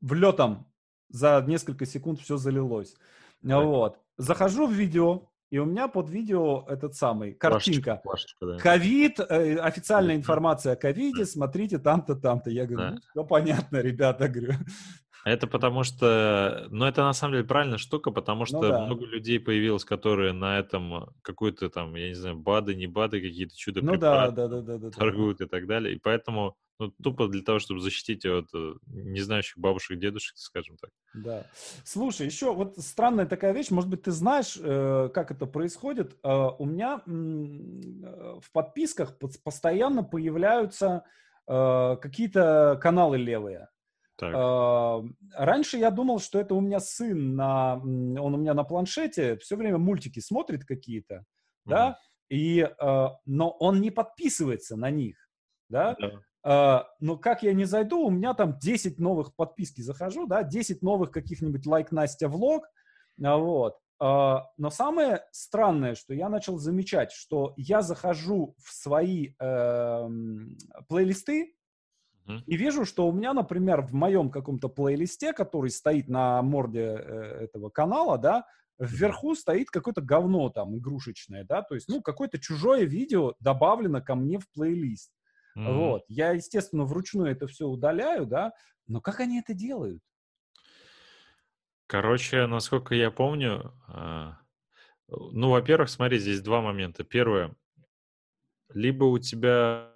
влетом за несколько секунд все залилось. Да. Вот. Захожу в видео, и у меня под видео этот самый, картинка. Ковид, э, официальная информация о ковиде, смотрите там-то, там-то. Я говорю, да. ну, все понятно, ребята, говорю. Это потому что, ну это на самом деле правильная штука, потому ну что ну, да. много людей появилось, которые на этом какую-то там, я не знаю, БАДы, не БАДы, какие-то чудо ну, да, да, да, да, да, торгуют да. и так далее. И поэтому ну, тупо для того, чтобы защитить от э, незнающих бабушек, дедушек, скажем так. Да. Слушай, еще вот странная такая вещь, может быть, ты знаешь, э, как это происходит. Э, у меня в подписках постоянно появляются какие-то каналы левые. Так. Раньше я думал, что это у меня сын на, он у меня на планшете все время мультики смотрит какие-то, mm да, и, но он не подписывается на них, да. да. Uh, но как я не зайду, у меня там 10 новых подписки захожу, да, 10 новых каких-нибудь лайк Настя влог, uh, вот. Uh, но самое странное, что я начал замечать, что я захожу в свои эм, плейлисты mm-hmm. и вижу, что у меня, например, в моем каком-то плейлисте, который стоит на морде э, этого канала, да, вверху стоит какое-то говно там игрушечное, да, то есть, ну, какое-то чужое видео добавлено ко мне в плейлист. Mm-hmm. Вот. Я, естественно, вручную это все удаляю, да, но как они это делают? Короче, насколько я помню, а, ну, во-первых, смотри, здесь два момента. Первое, либо у тебя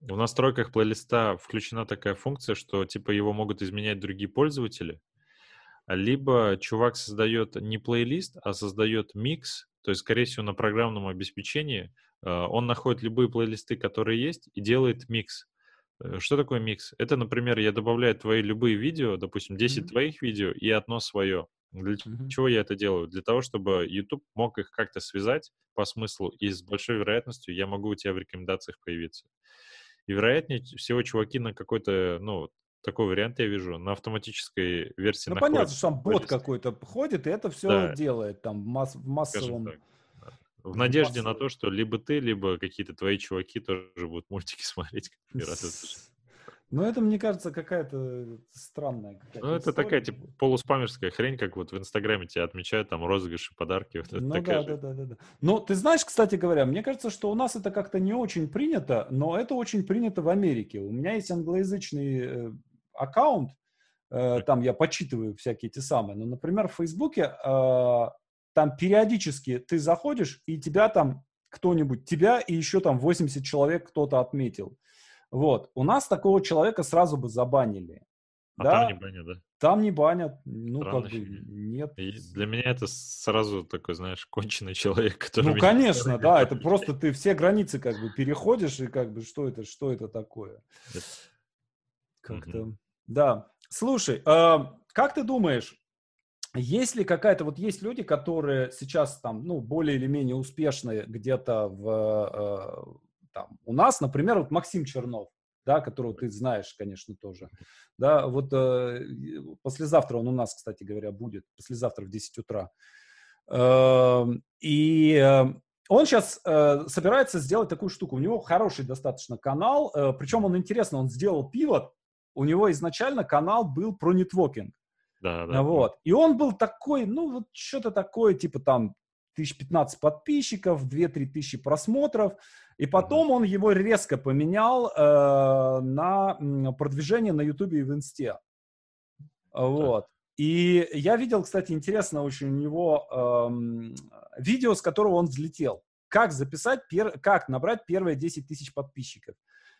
в настройках плейлиста включена такая функция, что типа его могут изменять другие пользователи, либо чувак создает не плейлист, а создает микс, то есть, скорее всего, на программном обеспечении он находит любые плейлисты, которые есть, и делает микс. Э, что такое микс? Это, например, я добавляю твои любые видео, допустим, 10 mm-hmm. твоих видео и одно свое. Для mm-hmm. чего я это делаю? Для того, чтобы YouTube мог их как-то связать по смыслу, и с большой вероятностью я могу у тебя в рекомендациях появиться. И вероятнее всего чуваки на какой-то, ну, такой вариант я вижу, на автоматической версии Ну, понятно, что там бот какой-то ходит, и это все да. делает там масс- в массовом... В надежде на то, что либо ты, либо какие-то твои чуваки тоже будут мультики смотреть. Ну, это, мне кажется, какая-то странная какая Ну, это история. такая, типа, полуспамерская хрень, как вот в Инстаграме тебя отмечают, там, розыгрыши, подарки. Вот ну, да, да, да, да, да. Ну, ты знаешь, кстати говоря, мне кажется, что у нас это как-то не очень принято, но это очень принято в Америке. У меня есть англоязычный э, аккаунт, э, там я почитываю всякие эти самые, но, например, в Фейсбуке э, там периодически ты заходишь, и тебя там кто-нибудь, тебя и еще там 80 человек кто-то отметил. Вот. У нас такого человека сразу бы забанили. А да? там не банят, да? Там не банят. Ну, Странно как бы, нет. И для меня это сразу такой, знаешь, конченый человек, который... Ну, конечно, да. Это просто ты все границы как бы переходишь, и как бы что это, что это такое? Как-то... Да. Слушай, э, как ты думаешь, есть ли какая-то, вот есть люди, которые сейчас там, ну, более или менее успешные где-то в, э, там, у нас, например, вот Максим Чернов, да, которого ты знаешь, конечно, тоже, да, вот э, послезавтра он у нас, кстати говоря, будет, послезавтра в 10 утра, э, и он сейчас э, собирается сделать такую штуку, у него хороший достаточно канал, э, причем он интересно, он сделал пивот, у него изначально канал был про нетворкинг. Да, да. Вот. И он был такой, ну, вот что-то такое, типа там 1015 подписчиков, 2-3 тысячи просмотров. И потом он его резко поменял э, на продвижение на Ютубе и в Инсте. Вот. И я видел, кстати, интересно очень у него э, видео, с которого он взлетел. Как записать, пер... как набрать первые 10 тысяч подписчиков.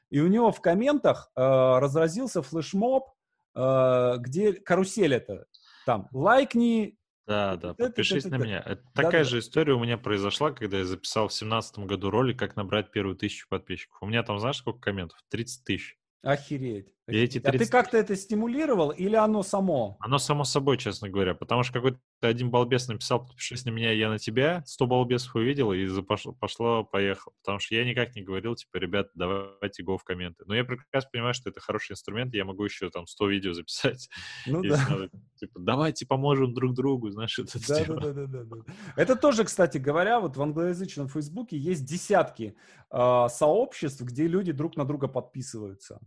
И у него в комментах э, разразился флешмоб, где карусель это. Там, лайкни. Да, да, подпишись на меня. Такая же история у меня произошла, когда я записал в семнадцатом году ролик, как набрать первую тысячу подписчиков. У меня там, знаешь, сколько комментов? 30 тысяч. Охереть. И эти 30... А ты как-то это стимулировал или оно само? Оно само собой, честно говоря. Потому что какой-то один балбес написал, подпишись на меня, я на тебя. Сто балбесов увидел и пошло, пошло, поехал. Потому что я никак не говорил, типа, ребят, давайте го в комменты. Но я прекрасно понимаю, что это хороший инструмент, я могу еще там 100 видео записать. Ну да. Надо, типа, давайте поможем друг другу, знаешь, это да, да, да, да, да. Это тоже, кстати говоря, вот в англоязычном Фейсбуке есть десятки э, сообществ, где люди друг на друга подписываются.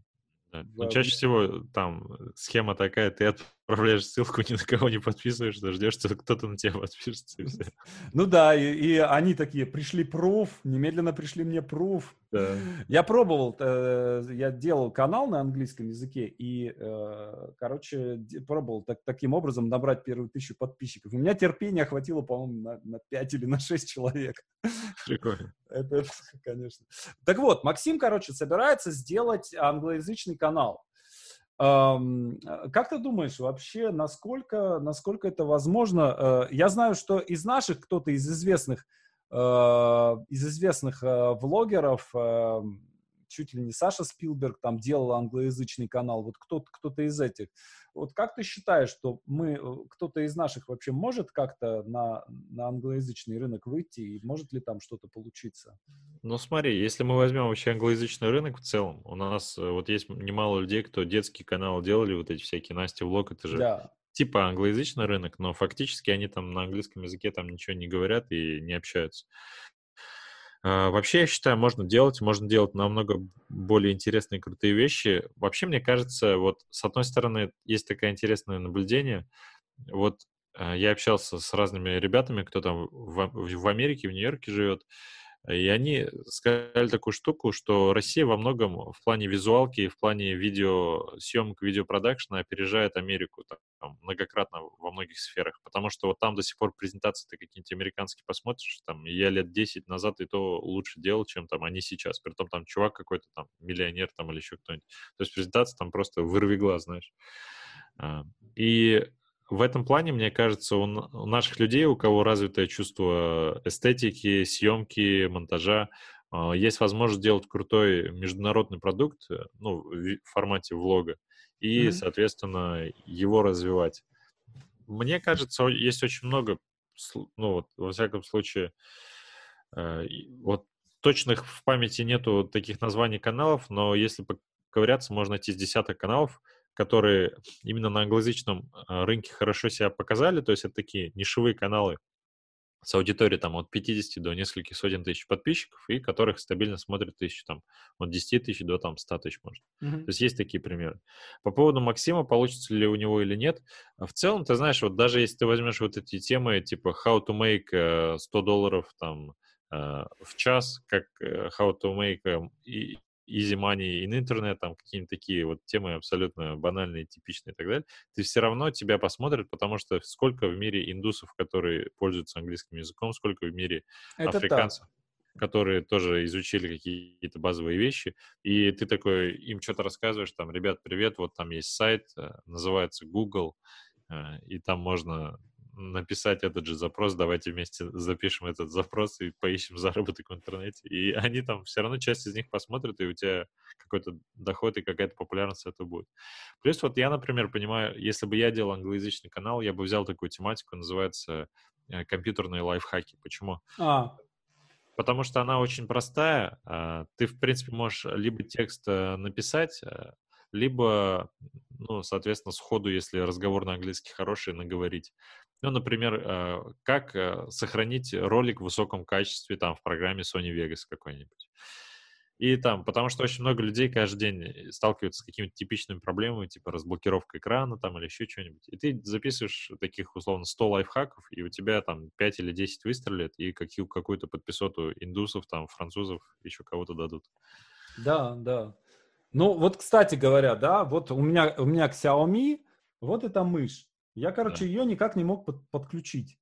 Да. Но чаще всего там схема такая, ты отправляешь ссылку, ни на кого не подписываешься, ждешь, что кто-то на тебя подпишется. И все. Ну да, и, и они такие, пришли пруф, немедленно пришли мне пруф. Да. Я пробовал, э, я делал канал на английском языке и, э, короче, пробовал так, таким образом набрать первую тысячу подписчиков. У меня терпения хватило, по-моему, на, на 5 или на 6 человек. Прикольно. Это, конечно. Так вот, Максим, короче, собирается сделать англоязычный канал. Как ты думаешь вообще, насколько, насколько это возможно? Э, я знаю, что из наших кто-то из известных, э, из известных э, влогеров, чуть ли не Саша Спилберг там делал англоязычный канал, вот кто-то кто из этих. Вот как ты считаешь, что мы, кто-то из наших вообще может как-то на, на англоязычный рынок выйти, и может ли там что-то получиться? Ну смотри, если мы возьмем вообще англоязычный рынок в целом, у нас э, вот есть немало людей, кто детский канал делали, вот эти всякие Настя Влог, это же да. типа англоязычный рынок, но фактически они там на английском языке там ничего не говорят и не общаются. А, вообще, я считаю, можно делать, можно делать намного более интересные, крутые вещи. Вообще, мне кажется, вот с одной стороны, есть такое интересное наблюдение. Вот а, я общался с разными ребятами, кто там в, в Америке, в Нью-Йорке живет, и они сказали такую штуку, что Россия во многом в плане визуалки в плане видеосъемок, видеопродакшна опережает Америку там, многократно во многих сферах. Потому что вот там до сих пор презентации ты какие-нибудь американские посмотришь, там, я лет 10 назад и то лучше делал, чем там они сейчас. Притом там чувак какой-то там, миллионер там или еще кто-нибудь. То есть презентация там просто вырви глаз, знаешь. А, и в этом плане, мне кажется, у, наших людей, у кого развитое чувство эстетики, съемки, монтажа, э, есть возможность сделать крутой международный продукт, э, ну, в формате влога, и, mm-hmm. соответственно, его развивать. Мне кажется, есть очень много, ну, вот, во всяком случае, э, вот точных в памяти нету таких названий каналов, но если поковыряться, можно найти с десяток каналов, которые именно на англоязычном а, рынке хорошо себя показали, то есть это такие нишевые каналы с аудиторией там от 50 до нескольких сотен тысяч подписчиков, и которых стабильно смотрят тысячи там от 10 тысяч до там 100 тысяч может. Mm-hmm. То есть есть такие примеры. По поводу Максима, получится ли у него или нет, в целом, ты знаешь, вот даже если ты возьмешь вот эти темы типа how to make 100 э, долларов там э, в час, как э, how to make и easy money in интернет, там какие-нибудь такие вот темы абсолютно банальные, типичные и так далее, ты все равно тебя посмотрят, потому что сколько в мире индусов, которые пользуются английским языком, сколько в мире Это африканцев, так. которые тоже изучили какие-то базовые вещи, и ты такой им что-то рассказываешь, там, ребят, привет, вот там есть сайт, э, называется Google, э, и там можно написать этот же запрос, давайте вместе запишем этот запрос и поищем заработок в интернете. И они там все равно часть из них посмотрят, и у тебя какой-то доход и какая-то популярность это будет. Плюс вот я, например, понимаю, если бы я делал англоязычный канал, я бы взял такую тематику, называется э, компьютерные лайфхаки. Почему? А. Потому что она очень простая. А, ты, в принципе, можешь либо текст э, написать, э, либо, ну, соответственно, сходу, если разговор на английский хороший, наговорить. Ну, например, э, как э, сохранить ролик в высоком качестве там в программе Sony Vegas какой-нибудь. И там, потому что очень много людей каждый день э, сталкиваются с какими-то типичными проблемами, типа разблокировка экрана там или еще что-нибудь. И ты записываешь таких, условно, 100 лайфхаков, и у тебя там 5 или 10 выстрелят, и какие, какую-то подписоту индусов, там, французов, еще кого-то дадут. Да, да. Ну, вот, кстати говоря, да, вот у меня, у меня Xiaomi, вот эта мышь. Я, короче, да. ее никак не мог под, подключить.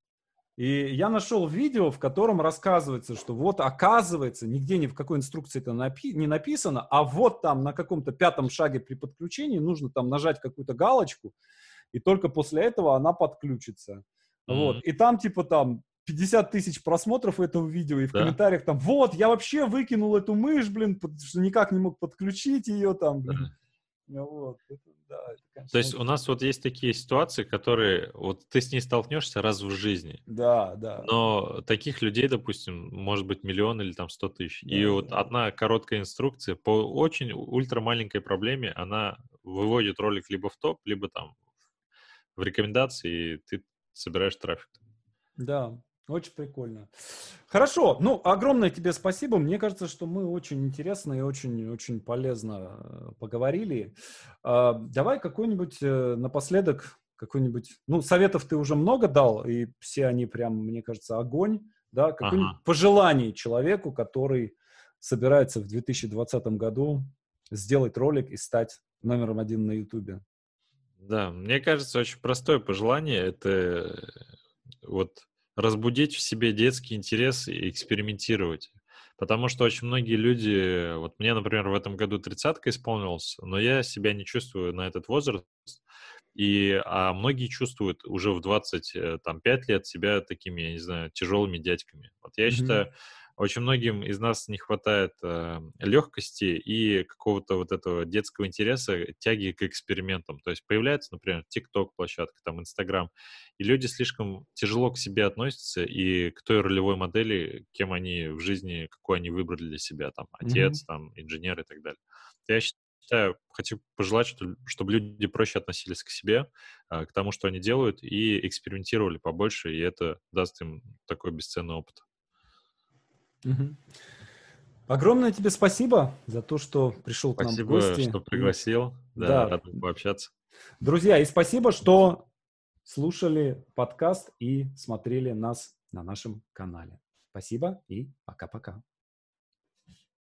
И я нашел видео, в котором рассказывается, что вот оказывается, нигде ни в какой инструкции это напи- не написано, а вот там на каком-то пятом шаге при подключении нужно там нажать какую-то галочку, и только после этого она подключится. Mm-hmm. Вот. И там типа там 50 тысяч просмотров этого видео, и в да. комментариях там, вот, я вообще выкинул эту мышь, блин, потому что никак не мог подключить ее там, блин. Да. Вот. Это да, это, конечно, То есть у нас вот есть такие ситуации, которые вот ты с ней столкнешься раз в жизни. Да, да. Но таких людей, допустим, может быть миллион или там сто тысяч. Да, и вот одна короткая инструкция по очень ультра маленькой проблеме, она выводит ролик либо в топ, либо там в рекомендации, и ты собираешь трафик. Да, очень прикольно. Хорошо. Ну, огромное тебе спасибо. Мне кажется, что мы очень интересно и очень-очень полезно э, поговорили. А, давай какой-нибудь э, напоследок, какой-нибудь... Ну, советов ты уже много дал, и все они прям, мне кажется, огонь. Да, какое-нибудь ага. пожелание человеку, который собирается в 2020 году сделать ролик и стать номером один на Ютубе. Да, мне кажется, очень простое пожелание. Это э, вот разбудить в себе детский интерес и экспериментировать. Потому что очень многие люди, вот мне, например, в этом году тридцатка исполнилась, но я себя не чувствую на этот возраст, и, а многие чувствуют уже в 25 э, лет себя такими, я не знаю, тяжелыми дядьками. Вот я mm-hmm. считаю, очень многим из нас не хватает э, легкости и какого-то вот этого детского интереса, тяги к экспериментам. То есть появляется, например, TikTok площадка, там Instagram, и люди слишком тяжело к себе относятся и к той ролевой модели, кем они в жизни, какой они выбрали для себя, там отец, mm-hmm. там инженер и так далее. Я считаю, хочу пожелать, что, чтобы люди проще относились к себе, э, к тому, что они делают, и экспериментировали побольше, и это даст им такой бесценный опыт. Угу. Огромное тебе спасибо за то, что пришел спасибо, к нам в гости. Спасибо, что пригласил. Да, да, рад пообщаться. Друзья, и спасибо, что слушали подкаст и смотрели нас на нашем канале. Спасибо и пока-пока.